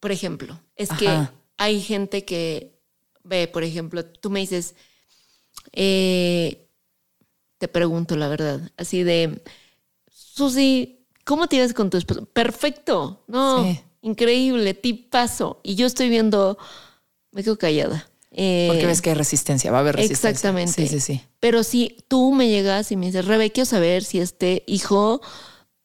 Speaker 3: por ejemplo, es que hay gente que ve, por ejemplo, tú me dices, eh, te pregunto la verdad, así de, Susi, ¿cómo te llevas con tu esposo? Perfecto, no,
Speaker 2: Sí.
Speaker 3: Increíble, tipazo. Y yo estoy viendo, me quedo callada. Eh,
Speaker 2: porque ves que hay resistencia, va a haber resistencia.
Speaker 3: Exactamente.
Speaker 2: Sí, sí, sí.
Speaker 3: Pero si tú me llegas y me dices, Rebe, quiero saber si este hijo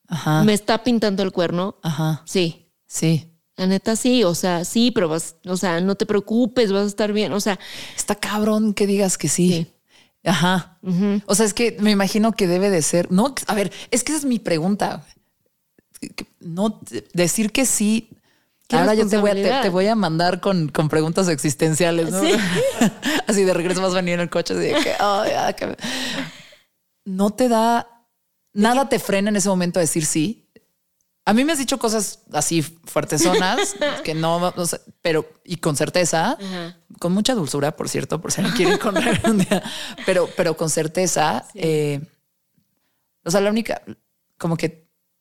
Speaker 2: Ajá.
Speaker 3: me está pintando el cuerno,
Speaker 2: Ajá.
Speaker 3: sí.
Speaker 2: Sí.
Speaker 3: La neta sí, o sea, sí, pero vas, o sea, no te preocupes, vas a estar bien, o sea,
Speaker 2: Está cabrón que digas que sí.
Speaker 3: Sí.
Speaker 2: Ajá. O sea, es que me imagino que debe de ser. No, a ver, es que esa es mi pregunta. No decir que sí. Ahora yo te voy, a, te, voy a mandar con, con preguntas existenciales, ¿no?
Speaker 3: Sí. [LAUGHS]
Speaker 2: Así de regreso vas a venir en el coche, así de que, "Ay, ya, que-". no te da nada te frena en ese momento a decir sí. A mí me has dicho cosas así fuertezonas [LAUGHS] que no, pero y con certeza,
Speaker 3: Ajá.
Speaker 2: con mucha dulzura, por cierto, por si alguien quiere correr [LAUGHS] un día, pero, pero con certeza, eh, o sea, la única, como que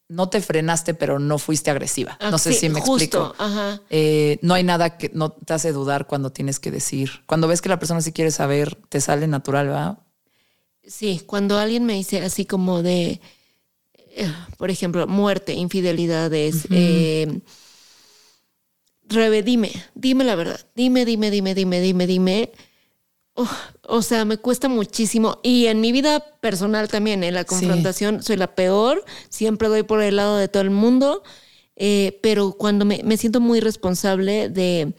Speaker 2: no te frenaste, pero no fuiste agresiva.
Speaker 3: Ah,
Speaker 2: no sé
Speaker 3: sí,
Speaker 2: si me
Speaker 3: justo,
Speaker 2: explico.
Speaker 3: Ajá.
Speaker 2: Eh, no hay nada que no te hace dudar cuando tienes que decir. Cuando ves que la persona sí quiere saber, te sale natural, ¿va?
Speaker 3: Sí, cuando alguien me dice así como de, eh, por ejemplo, muerte, infidelidades, eh, Rebe, dime, dime la verdad, dime, dime, dime, dime, dime, dime. Oh, o sea, me cuesta muchísimo. Y en mi vida personal también, en la confrontación, soy la peor, siempre doy por el lado de todo el mundo, eh, pero cuando me, me siento muy responsable de,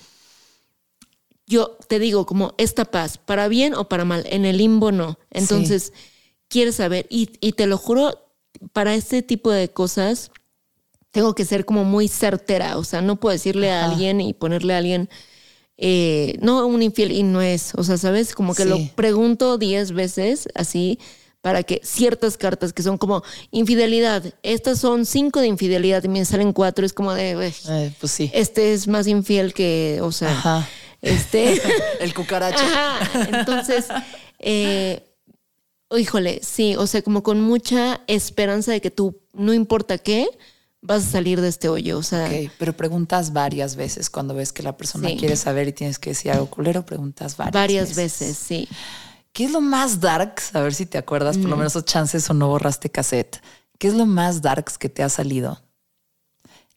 Speaker 3: yo te digo, como esta paz, para bien o para mal, en el limbo no. Entonces, quieres saber, y, y te lo juro, para este tipo de cosas, tengo que ser como muy certera, o sea, no puedo decirle a alguien y ponerle a alguien, eh, no un infiel y no es, o sea, ¿sabes? Como que lo pregunto diez veces así para que ciertas cartas que son como infidelidad, estas son cinco de infidelidad y me salen cuatro, es como de,
Speaker 2: eh, pues sí.
Speaker 3: este es más infiel que, o sea, este... [LAUGHS]
Speaker 2: El cucaracho.
Speaker 3: Entonces, eh, híjole, sí, o sea, como con mucha esperanza de que tú, no importa qué, vas a salir de este hoyo. O sea,
Speaker 2: pero preguntas varias veces cuando ves que la persona quiere saber y tienes que decir algo culero, preguntas varias,
Speaker 3: varias veces. sí.
Speaker 2: ¿Qué es lo más darks? A ver si te acuerdas, por lo mm. menos esos chances o no borraste cassette. ¿Qué es lo más darks que te ha salido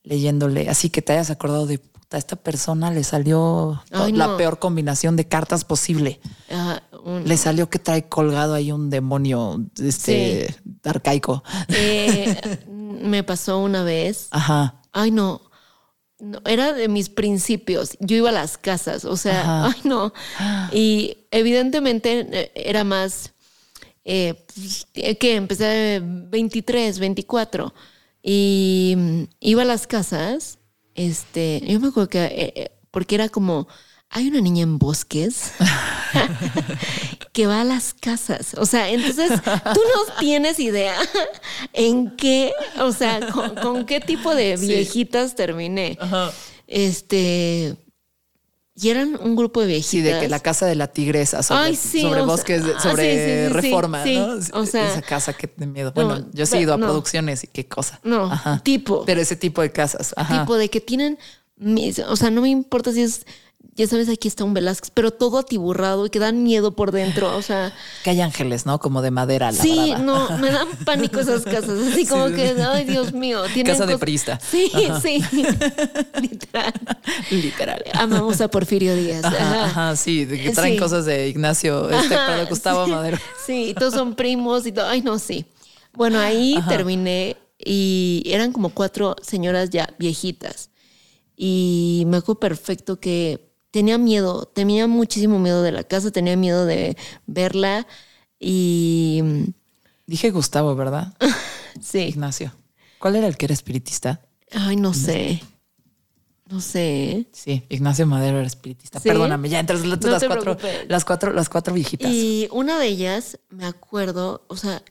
Speaker 2: leyéndole? Así que te hayas acordado de a esta persona le salió la peor combinación de cartas posible. Le salió que trae colgado ahí un demonio este arcaico.
Speaker 3: Eh, me pasó una vez.
Speaker 2: Ajá.
Speaker 3: Ay, no. Era de mis principios. Yo iba a las casas, o sea, ay, no. Y evidentemente eh, era más eh, que empecé 23, 24 y mm, iba a las casas este, yo me acuerdo que, eh, porque era como, hay una niña en bosques [LAUGHS] que va a las casas. O sea, entonces tú no tienes idea en qué, o sea, con, qué tipo de viejitas terminé. Este, y eran un grupo de viejitas. Sí,
Speaker 2: de que la casa de la tigresa sobre, sobre bosques, sobre reforma, ¿no? O sea, esa casa que de miedo. Bueno, yo he ido a producciones y qué cosa.
Speaker 3: No, tipo.
Speaker 2: Pero ese tipo de casas.
Speaker 3: Tipo de que tienen, o sea, no me importa si es ya sabes, aquí está un Velázquez, pero todo atiburrado y que dan miedo por dentro. O sea.
Speaker 2: Que hay ángeles, ¿no? Como de madera.
Speaker 3: Sí, no, me dan [LAUGHS] pánico esas casas. Así como que, ay, Dios mío.
Speaker 2: Casa de prista.
Speaker 3: Sí, sí. [LAUGHS] Literal.
Speaker 2: Literal.
Speaker 3: Amamos a Porfirio Díaz.
Speaker 2: Ajá, sí, que traen cosas de Ignacio, este, para Gustavo Madero. [LAUGHS]
Speaker 3: Sí, todos son primos y todo. Ay, no, sí. Bueno, ahí terminé y eran como cuatro señoras ya viejitas. Y me acuerdo perfecto que tenía miedo, tenía muchísimo miedo de la casa, tenía miedo de verla y...
Speaker 2: Dije Gustavo, ¿verdad? [LAUGHS]
Speaker 3: sí.
Speaker 2: Ignacio. ¿Cuál era el que era espiritista?
Speaker 3: Ay, no sé. No sé.
Speaker 2: Sí, Ignacio Madero era espiritista. Perdóname, ya entre las, cuatro, las, cuatro, las cuatro viejitas.
Speaker 3: Y una de ellas, me acuerdo, o sea,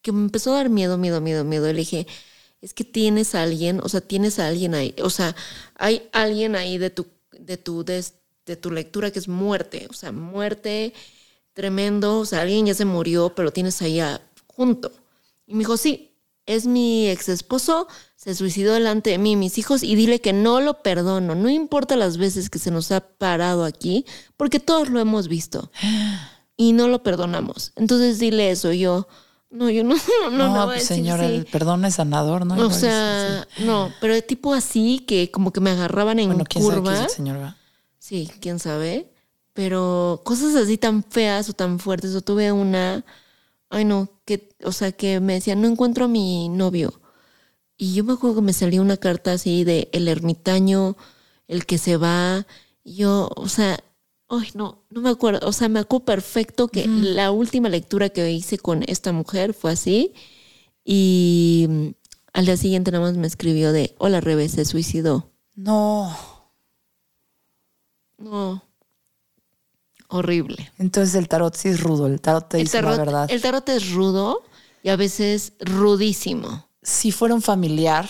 Speaker 3: que me empezó a dar miedo, miedo, miedo, miedo. Le dije, es que tienes a alguien, o sea, tienes a alguien ahí, o sea, hay alguien ahí de tu de tu, de, tu lectura que es muerte, o sea, muerte tremendo, o sea, alguien ya se murió, pero tienes ahí junto. Y me dijo, sí, es mi ex esposo, se suicidó delante de mí y mis hijos y dile que no lo perdono, no importa las veces que se nos ha parado aquí, porque todos lo hemos visto [GASPS] y no lo perdonamos. Entonces dile eso, yo... No, yo no, [LAUGHS] no, no,
Speaker 2: no pues, señora, el perdón es sanador, ¿no?
Speaker 3: O sea, no, pero de tipo así que como que me agarraban en bueno, ¿quién curva. Sabe
Speaker 2: señor
Speaker 3: Sí, quién sabe. Pero cosas así tan feas o tan fuertes. O tuve una, ay no, que, o sea, que me decía, no encuentro a mi novio. Y yo me acuerdo que me salió una carta así de el ermitaño, el que se va. Y yo, o sea, Ay, no, no me acuerdo. O sea, me acuerdo perfecto que la última lectura que hice con esta mujer fue así. Y mm, al día siguiente nada más me escribió de, hola Rebe, se suicidó.
Speaker 2: No.
Speaker 3: No. Horrible.
Speaker 2: Entonces el tarot sí es rudo. El tarot te dice la verdad.
Speaker 3: El tarot es rudo y a veces rudísimo.
Speaker 2: Si fuera un familiar,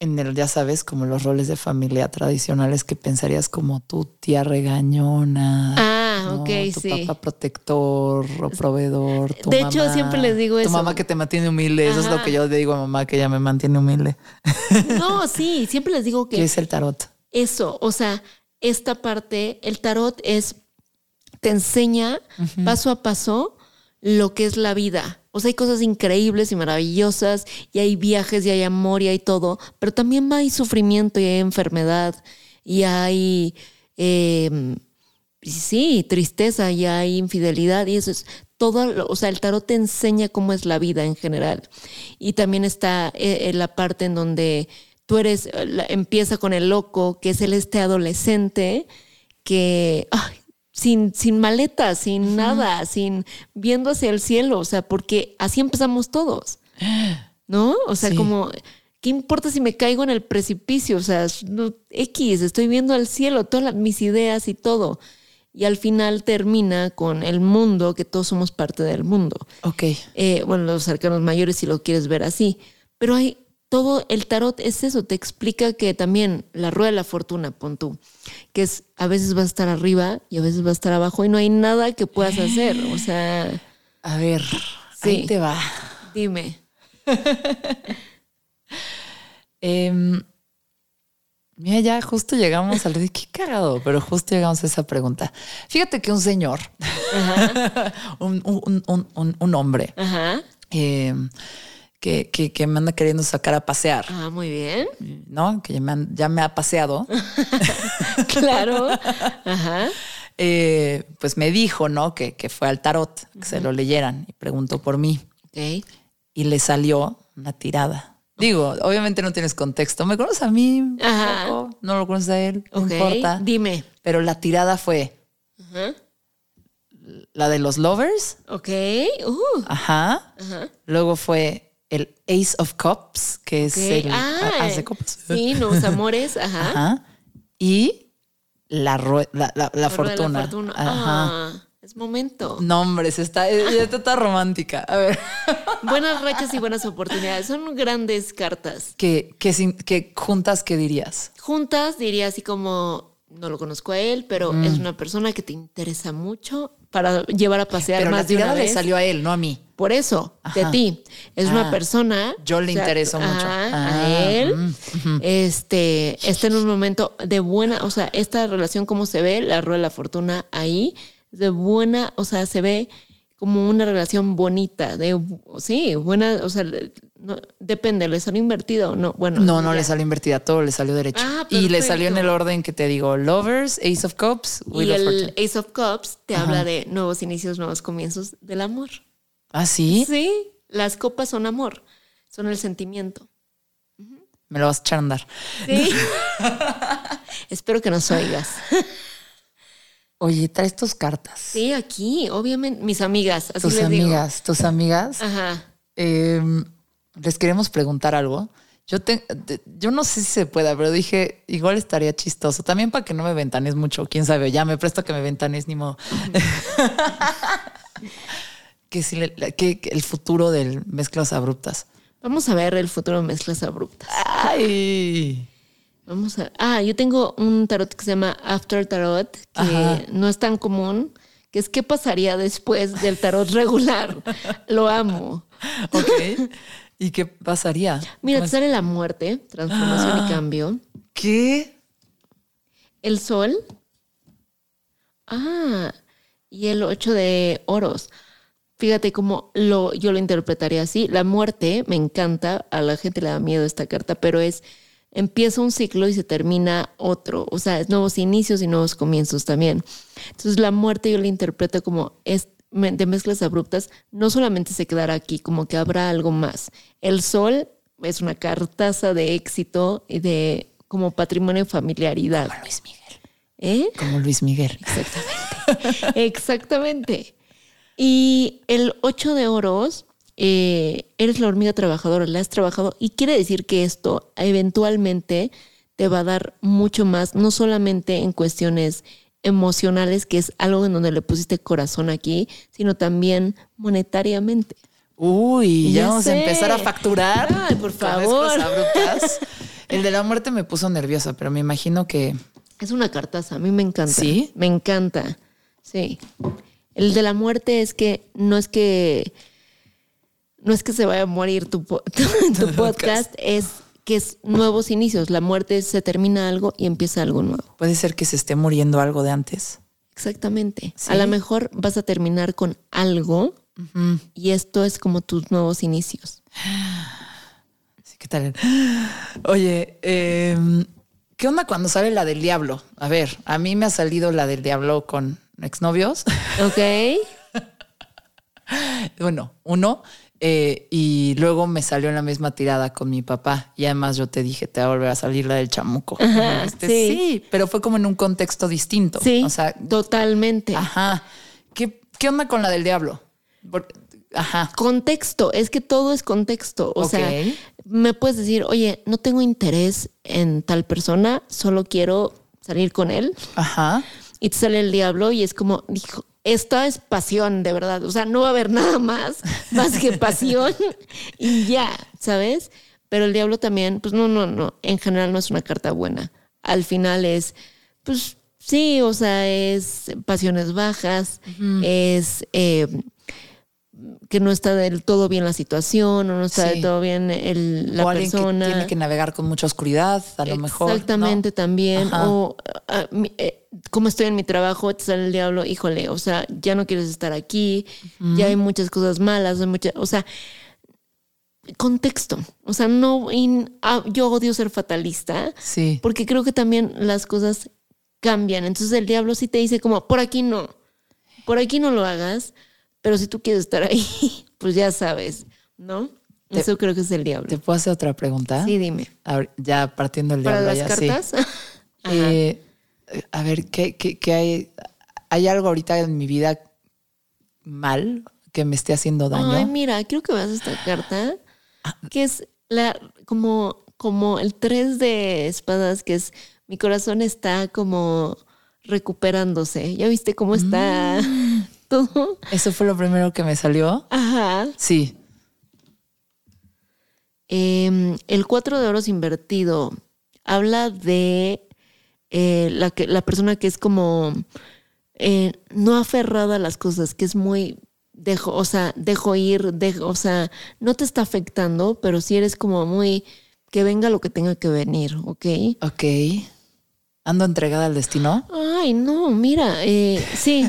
Speaker 2: en el, ya sabes, como los roles de familia tradicionales que pensarías como tu tía regañona.
Speaker 3: Ah, ok,
Speaker 2: tu
Speaker 3: sí.
Speaker 2: papá protector o proveedor. Tu
Speaker 3: de hecho, siempre les digo eso.
Speaker 2: Tu mamá que te mantiene humilde. Eso es lo que yo le digo a mamá, que ella me mantiene humilde.
Speaker 3: No, sí, siempre les digo [LAUGHS] que.
Speaker 2: ¿Qué es el tarot?
Speaker 3: Eso, o sea, esta parte, el tarot es. Te enseña paso a paso lo que es la vida. O sea, hay cosas increíbles y maravillosas, y hay viajes, y hay amor, y hay todo, pero también hay sufrimiento, y hay enfermedad, y hay, eh, sí, tristeza, y hay infidelidad, y eso es todo, o sea, el tarot te enseña cómo es la vida en general. Y también está eh, la parte en donde tú eres, empieza con el loco, que es el este adolescente que, sin, sin maletas, sin nada, sin viendo hacia el cielo, o sea, porque así empezamos todos, [GASPS] ¿no? O sea, como, ¿qué importa si me caigo en el precipicio? O sea, no, X, estoy viendo al cielo, todas mis ideas y todo. Y al final termina con el mundo, que todos somos parte del mundo.
Speaker 2: Ok.
Speaker 3: Eh, bueno, los arcanos mayores, si lo quieres ver así. Pero hay todo el tarot es eso, te explica que también la rueda de la fortuna, pon tú, que es a veces vas a estar arriba y a veces vas a estar abajo y no hay nada que puedas hacer. O sea.
Speaker 2: A ver, ahí te va.
Speaker 3: Dime. [LAUGHS]
Speaker 2: Em, mira, ya justo llegamos al qué cagado, pero justo llegamos a esa pregunta. Fíjate que un señor, [LAUGHS] un, un, hombre,
Speaker 3: Ajá.
Speaker 2: Em, que, que, me anda queriendo sacar a pasear.
Speaker 3: Ah, muy bien.
Speaker 2: ¿No? Que ya me, ha paseado. [LAUGHS]
Speaker 3: claro. Ajá.
Speaker 2: Eh, pues me dijo, ¿no? Que, que fue al tarot, que se lo leyeran y preguntó por mí.
Speaker 3: Ok.
Speaker 2: Y le salió una tirada. Digo, obviamente no tienes contexto. Me conoces a mí, no lo conoces a él, no importa.
Speaker 3: Dime.
Speaker 2: Pero la tirada fue la de los lovers.
Speaker 3: Ok.
Speaker 2: Uh. Ajá. Ajá. Luego fue el Ace of Cups, que es el
Speaker 3: ah, de copas. Sí, los amores, ajá. ajá.
Speaker 2: Y la, la, la, la fortuna.
Speaker 3: fortuna. Ajá. Ah, es momento.
Speaker 2: No, hombre, está, está romántica. A ver. [LAUGHS]
Speaker 3: Buenas rachas y buenas oportunidades. Son grandes cartas.
Speaker 2: Que, que, que juntas, ¿qué dirías?
Speaker 3: Juntas diría así como, no lo conozco a él, pero mm. es una persona que te interesa mucho para llevar a pasear
Speaker 2: pero
Speaker 3: más
Speaker 2: la tirada le salió a él, no a mí.
Speaker 3: Por eso, de ti. Es una ah. persona.
Speaker 2: Yo le intereso mucho.
Speaker 3: a ah, él. Este está en un momento de buena, o sea, esta relación, como se ve, la rueda de la fortuna ahí, de buena, o sea, se ve como una relación bonita, de sí, buena, o sea, no, depende, ¿le salió invertida o no? Bueno,
Speaker 2: no, no le salió invertida, todo le salió derecho. Ah, y le salió en el orden que te digo, Lovers, Ace of Cups,
Speaker 3: Wheel y el Ace of Cups te habla de nuevos inicios, nuevos comienzos del amor.
Speaker 2: ¿Ah, sí?
Speaker 3: Sí, las copas son amor, son el sentimiento.
Speaker 2: Me lo vas a echar a andar.
Speaker 3: Sí. [LAUGHS] Espero que nos oigas. [LAUGHS]
Speaker 2: Oye, traes tus cartas.
Speaker 3: Sí, aquí, obviamente, mis amigas.
Speaker 2: Así tus amigas, tus amigas.
Speaker 3: Ajá.
Speaker 2: Em, les queremos preguntar algo. Yo, te, yo no sé si se pueda, pero dije, igual estaría chistoso. También para que no me ventanes mucho, quién sabe, ya me presto que me ventanes ni modo. [LAUGHS] que, si que, el futuro del mezclas abruptas.
Speaker 3: Vamos a ver el futuro de mezclas abruptas.
Speaker 2: Ay.
Speaker 3: Vamos a. Ah, yo tengo un tarot que se llama After Tarot, que no es tan común, que es qué pasaría después del tarot [LAUGHS] regular. Lo amo.
Speaker 2: Ok. [LAUGHS] ¿Y qué pasaría?
Speaker 3: Mira, te sale la muerte, transformación y ah. cambio.
Speaker 2: ¿Qué?
Speaker 3: El sol. Ah, y el ocho de oros. Fíjate cómo lo, yo lo interpretaría así. La muerte me encanta, a la gente le da miedo esta carta, pero es empieza un ciclo y se termina otro. O sea, es nuevos inicios y nuevos comienzos también. Entonces la muerte yo la interpreto como es de mezclas abruptas, no solamente se quedará aquí, como que habrá algo más. El sol es una cartaza de éxito y de como patrimonio familiaridad.
Speaker 2: Como Luis Miguel.
Speaker 3: ¿Eh?
Speaker 2: Como Luis Miguel.
Speaker 3: Exactamente. Exactamente. Y el 8 de oros, eh, eres la hormiga trabajadora, la has trabajado y quiere decir que esto eventualmente te va a dar mucho más, no solamente en cuestiones emocionales, que es algo en donde le pusiste corazón aquí, sino también monetariamente.
Speaker 2: Uy, ya, vamos a empezar a facturar.
Speaker 3: Ay, por favor. [LAUGHS]
Speaker 2: El de la muerte me puso nerviosa, pero me imagino que.
Speaker 3: Es una cartaza, a mí me encanta.
Speaker 2: ¿Sí?
Speaker 3: Me encanta. Sí. El de la muerte es que no es que no es que se vaya a morir tu, [LAUGHS] podcast, es que es nuevos inicios. La muerte se termina algo y empieza algo nuevo.
Speaker 2: Puede ser que se esté muriendo algo de antes.
Speaker 3: Exactamente. A lo mejor vas a terminar con algo Y esto es como tus nuevos inicios.
Speaker 2: Sí, ¿qué tal? Oye, em, ¿qué onda cuando sale la del diablo? A ver, a mí me ha salido la del diablo con exnovios.
Speaker 3: Ok. [LAUGHS]
Speaker 2: bueno, uno. eh, y luego me salió en la misma tirada con mi papá. Y además yo te dije, te va a volver a salir la del chamuco.
Speaker 3: Ajá,
Speaker 2: Este,
Speaker 3: sí.
Speaker 2: sí, pero fue como en un contexto distinto.
Speaker 3: Sí,
Speaker 2: O sea,
Speaker 3: totalmente.
Speaker 2: ajá. ¿Qué, qué onda con la del diablo? Ajá.
Speaker 3: Contexto, es que todo es contexto. O
Speaker 2: Ok.
Speaker 3: sea, me puedes decir, oye, no tengo interés en tal persona, solo quiero salir con él.
Speaker 2: Ajá.
Speaker 3: Y te sale el diablo y es como, dijo, esta es pasión, de verdad. O sea, no va a haber [LAUGHS] nada más, más que pasión [LAUGHS] y ya, ¿sabes? Pero el diablo también, pues no, no, no, en general no es una carta buena. Al final es, pues sí, o sea, es pasiones bajas, es eh, que no está del todo bien la situación o no está
Speaker 2: Sí.
Speaker 3: del todo bien el- la
Speaker 2: o alguien
Speaker 3: persona.
Speaker 2: que tiene que navegar con mucha oscuridad, a lo mejor. ¿no?
Speaker 3: Exactamente también.
Speaker 2: Ajá.
Speaker 3: O eh, como estoy en mi trabajo, te sale el diablo, híjole, o sea, ya no quieres estar aquí, ya hay muchas cosas malas, hay mucha- o sea, contexto. O sea, no, y, ah, yo odio ser fatalista
Speaker 2: Sí.
Speaker 3: porque creo que también las cosas cambian. Entonces el diablo sí te dice como, por aquí no, por aquí no lo hagas, pero si tú quieres estar ahí, [LAUGHS] pues ya sabes, ¿no?
Speaker 2: Te-
Speaker 3: Eso creo que es el diablo.
Speaker 2: ¿Te puedo hacer otra pregunta?
Speaker 3: Sí, dime.
Speaker 2: Ya partiendo el
Speaker 3: Para
Speaker 2: diablo,
Speaker 3: las
Speaker 2: ya sí.
Speaker 3: cartas. [LAUGHS] Ajá.
Speaker 2: Eh, a ver, ¿qué, qué, qué hay? ¿Hay algo ahorita en mi vida mal que me esté haciendo daño?
Speaker 3: Ay, mira, creo que vas a esta carta, que es la como, como el 3 de espadas, que es mi corazón está como recuperándose. ¿Ya viste cómo está
Speaker 2: Mm.
Speaker 3: Todo? [LAUGHS]
Speaker 2: ¿Eso fue lo primero que me salió?
Speaker 3: Ajá.
Speaker 2: Sí.
Speaker 3: Eh, el 4 de oros invertido habla de eh, la, que, la persona que es como eh, no aferrada a las cosas, que es muy dejo, o sea, dejo ir, dejo, o sea, no te está afectando, pero si eres como muy que venga lo que tenga que venir, ¿ok?
Speaker 2: Ok. ¿Ando entregada al destino?
Speaker 3: Ay, no, mira, eh, sí.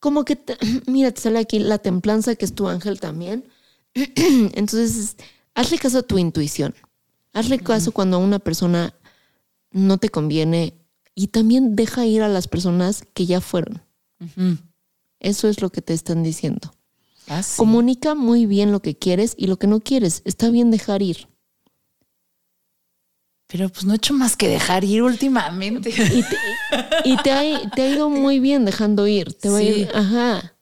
Speaker 3: Como que, te- mira, te sale aquí la templanza, que es tu ángel también. [CLEARS THROAT] Entonces, hazle caso a tu intuición. Hazle caso cuando a una persona no te conviene y también deja ir a las personas que ya fueron. Eso es lo que te están diciendo.
Speaker 2: Ah, sí.
Speaker 3: Comunica muy bien lo que quieres y lo que no quieres. Está bien dejar ir.
Speaker 2: Pero pues no he hecho más que dejar ir últimamente. [LAUGHS]
Speaker 3: Y te, y te ha, te ha ido muy bien dejando ir. Te va a ir,
Speaker 2: Sí. Mm.
Speaker 3: ajá.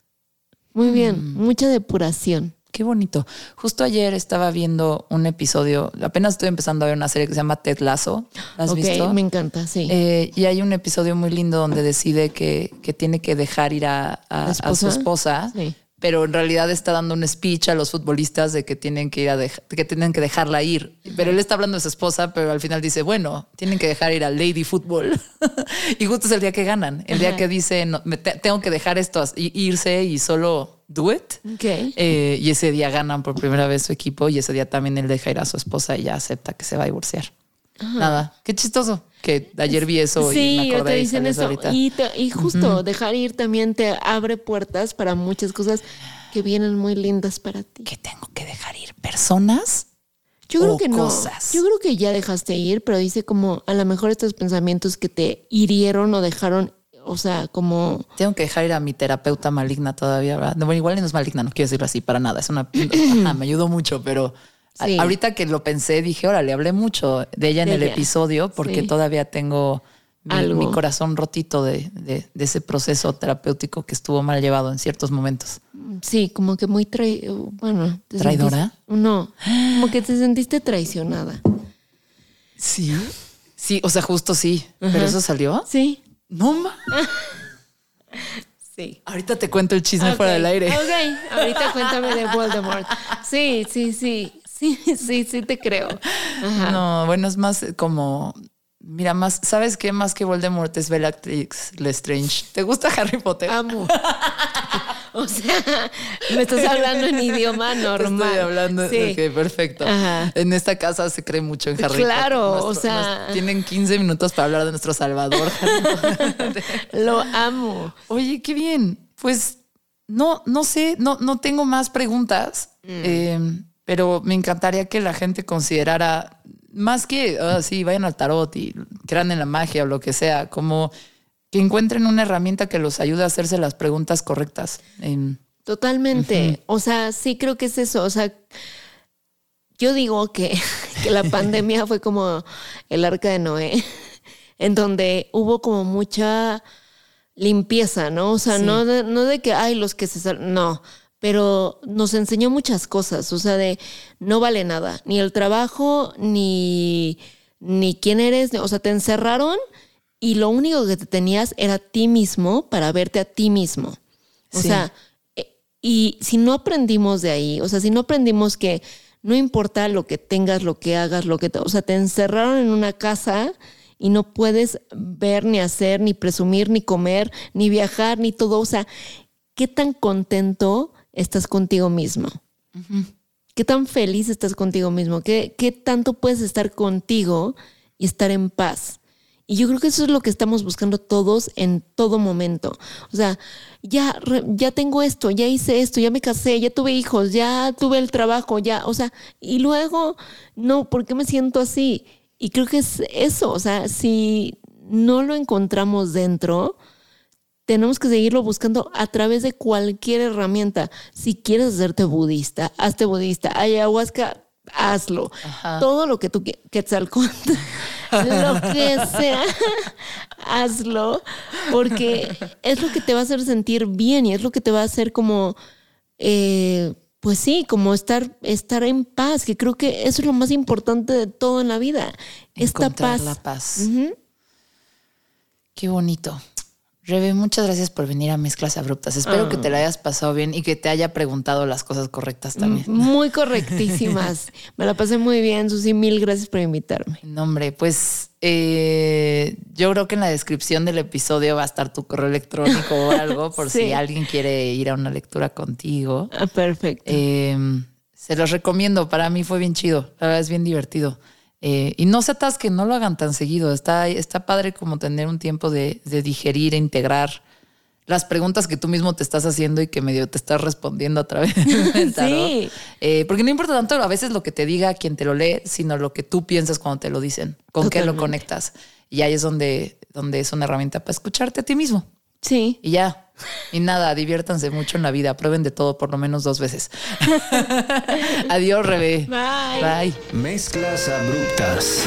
Speaker 3: Muy bien. Mucha depuración.
Speaker 2: Qué bonito. Justo ayer estaba viendo un episodio, apenas estoy empezando a ver una serie que se llama Ted Lasso. ¿La has visto?
Speaker 3: me encanta, sí.
Speaker 2: Eh, y hay un episodio muy lindo donde decide que, que tiene que dejar ir a, a-
Speaker 3: ¿La
Speaker 2: a su
Speaker 3: esposa?
Speaker 2: esposa,
Speaker 3: Sí.
Speaker 2: Pero en realidad está dando un speech a los futbolistas de que tienen que ir a que tienen que dejarla ir. Pero él está hablando de su esposa, pero al final dice, bueno, tienen que dejar ir al Lady Football. [LAUGHS] y justo es el día que ganan, el día que dice, no, me te- tengo que dejar esto, irse y solo do it.
Speaker 3: ok.
Speaker 2: Eh, y ese día ganan por primera vez su equipo y ese día también él deja ir a su esposa y ya acepta que se va a divorciar. Nada, qué chistoso que ayer vi eso y
Speaker 3: sí,
Speaker 2: me
Speaker 3: te
Speaker 2: acordé y
Speaker 3: dicen eso.
Speaker 2: ahorita.
Speaker 3: Y, te- y justo dejar ir también te abre puertas para muchas cosas que vienen muy lindas para ti.
Speaker 2: que tengo que dejar ir personas.
Speaker 3: Yo creo
Speaker 2: o
Speaker 3: que no.
Speaker 2: cosas.
Speaker 3: Yo creo que ya dejaste ir, pero dice como a lo mejor estos pensamientos que te hirieron o dejaron, o sea, como
Speaker 2: Tengo que dejar ir a mi terapeuta maligna todavía, ¿verdad? No, bueno, igual no es maligna, no quiero decirlo así para nada. Es una. [LAUGHS] ajá, me ayudó mucho, pero
Speaker 3: Sí.
Speaker 2: ahorita que lo pensé, dije, órale, hablé mucho de ella en
Speaker 3: De
Speaker 2: el
Speaker 3: ella.
Speaker 2: episodio porque
Speaker 3: Sí.
Speaker 2: todavía tengo mi,
Speaker 3: Algo.
Speaker 2: mi corazón rotito de, de- de ese proceso terapéutico que estuvo mal llevado en ciertos momentos.
Speaker 3: sí, como que muy trai bueno,
Speaker 2: ¿Traidora?
Speaker 3: sentiste- no, como que te sentiste traicionada.
Speaker 2: Sí. Sí, o sea, justo sí. Pero eso salió.
Speaker 3: Sí.
Speaker 2: No ma. [LAUGHS]
Speaker 3: Sí.
Speaker 2: Ahorita te cuento el chisme fuera del aire.
Speaker 3: Ok, ahorita cuéntame de Voldemort. Sí, sí, sí. Sí, [LAUGHS] sí, sí te creo. Ajá.
Speaker 2: No, bueno, es más como. Mira, más, ¿sabes qué? Más que Voldemort es Bellatrix Lestrange. ¿Te gusta Harry Potter?
Speaker 3: Amo. [LAUGHS] O sea, me estás hablando en idioma normal.
Speaker 2: Estoy hablando.
Speaker 3: Sí.
Speaker 2: Ok, perfecto.
Speaker 3: Ajá.
Speaker 2: En esta casa se cree mucho en Harry
Speaker 3: Claro,
Speaker 2: Potter.
Speaker 3: o sea-
Speaker 2: tienen 15 minutos para hablar de nuestro Salvador. [LAUGHS]
Speaker 3: Lo amo.
Speaker 2: Oye, qué bien. Pues no, no sé, no, no tengo más preguntas, eh, pero me encantaría que la gente considerara, más que, ah, sí, vayan al tarot y crean en la magia o lo que sea, como que encuentren una herramienta que los ayude a hacerse las preguntas correctas.
Speaker 3: Totalmente. O sea, sí creo que es eso. O sea, yo digo que, [LAUGHS] que la pandemia fue como el arca de Noé, [LAUGHS] en donde hubo como mucha limpieza, ¿no? O sea,
Speaker 2: Sí.
Speaker 3: no, de, no de que, ay, los que se... sal-", No, pero nos enseñó muchas cosas, o sea, de no vale nada, ni el trabajo, ni, ni quién eres, o sea, te encerraron y lo único que te tenías era a ti mismo para verte a ti mismo. O
Speaker 2: Sí.
Speaker 3: sea, eh, y si no aprendimos de ahí, o sea, si no aprendimos que no importa lo que tengas, lo que hagas, lo que te, o sea, te encerraron en una casa y no puedes ver ni hacer, ni presumir, ni comer, ni viajar, ni todo, o sea, ¿qué tan contento estás contigo mismo? ¿Qué tan feliz estás contigo mismo? ¿Qué, ¿Qué tanto puedes estar contigo y estar en paz? Y yo creo que eso es lo que estamos buscando todos en todo momento. O sea, ya, ya tengo esto, ya hice esto, ya me casé, ya tuve hijos, ya tuve el trabajo, ya, o sea, y luego, no, ¿por qué me siento así? Y creo que es eso, o sea, si no lo encontramos dentro, tenemos que seguirlo buscando a través de cualquier herramienta. Si quieres hacerte budista, hazte budista. Ayahuasca, hazlo. Todo lo que tú quieras, Quetzalcóatl, [LAUGHS] lo que sea, hazlo, porque es lo que te va a hacer sentir bien y es lo que te va a hacer como, eh, pues sí, como estar, estar en paz, que creo que eso es lo más importante de todo en la vida. Esta
Speaker 2: encontrar
Speaker 3: paz.
Speaker 2: la paz. Qué bonito. Rebe, muchas gracias por venir a Mezclas Abruptas. Espero que te la hayas pasado bien y que te haya preguntado las cosas correctas también.
Speaker 3: Muy [LAUGHS] correctísimas. Me la pasé muy bien, Susi. Mil gracias por invitarme.
Speaker 2: No, hombre, pues eh, yo creo que en la descripción del episodio va a estar tu correo electrónico o [LAUGHS] algo por
Speaker 3: Sí.
Speaker 2: si alguien quiere ir a una lectura contigo.
Speaker 3: Ah, perfecto.
Speaker 2: Eh, se los recomiendo. Para mí fue bien chido. La verdad es bien divertido. Eh, y no se atasquen, no lo hagan tan seguido. Está, está padre como tener un tiempo de, de digerir e integrar las preguntas que tú mismo te estás haciendo y que medio te estás respondiendo a través del [LAUGHS] tarot.
Speaker 3: Sí.
Speaker 2: Eh, porque no importa tanto a veces lo que te diga quien te lo lee, sino lo que tú piensas cuando te lo dicen, con qué lo conectas. Y ahí es donde, donde es una herramienta para escucharte a ti mismo.
Speaker 3: Sí.
Speaker 2: Y ya. Y nada, diviértanse mucho en la vida. Prueben de todo por lo menos dos veces. [LAUGHS] Adiós, Rebe.
Speaker 3: Bye.
Speaker 2: Bye.
Speaker 1: Mezclas abruptas.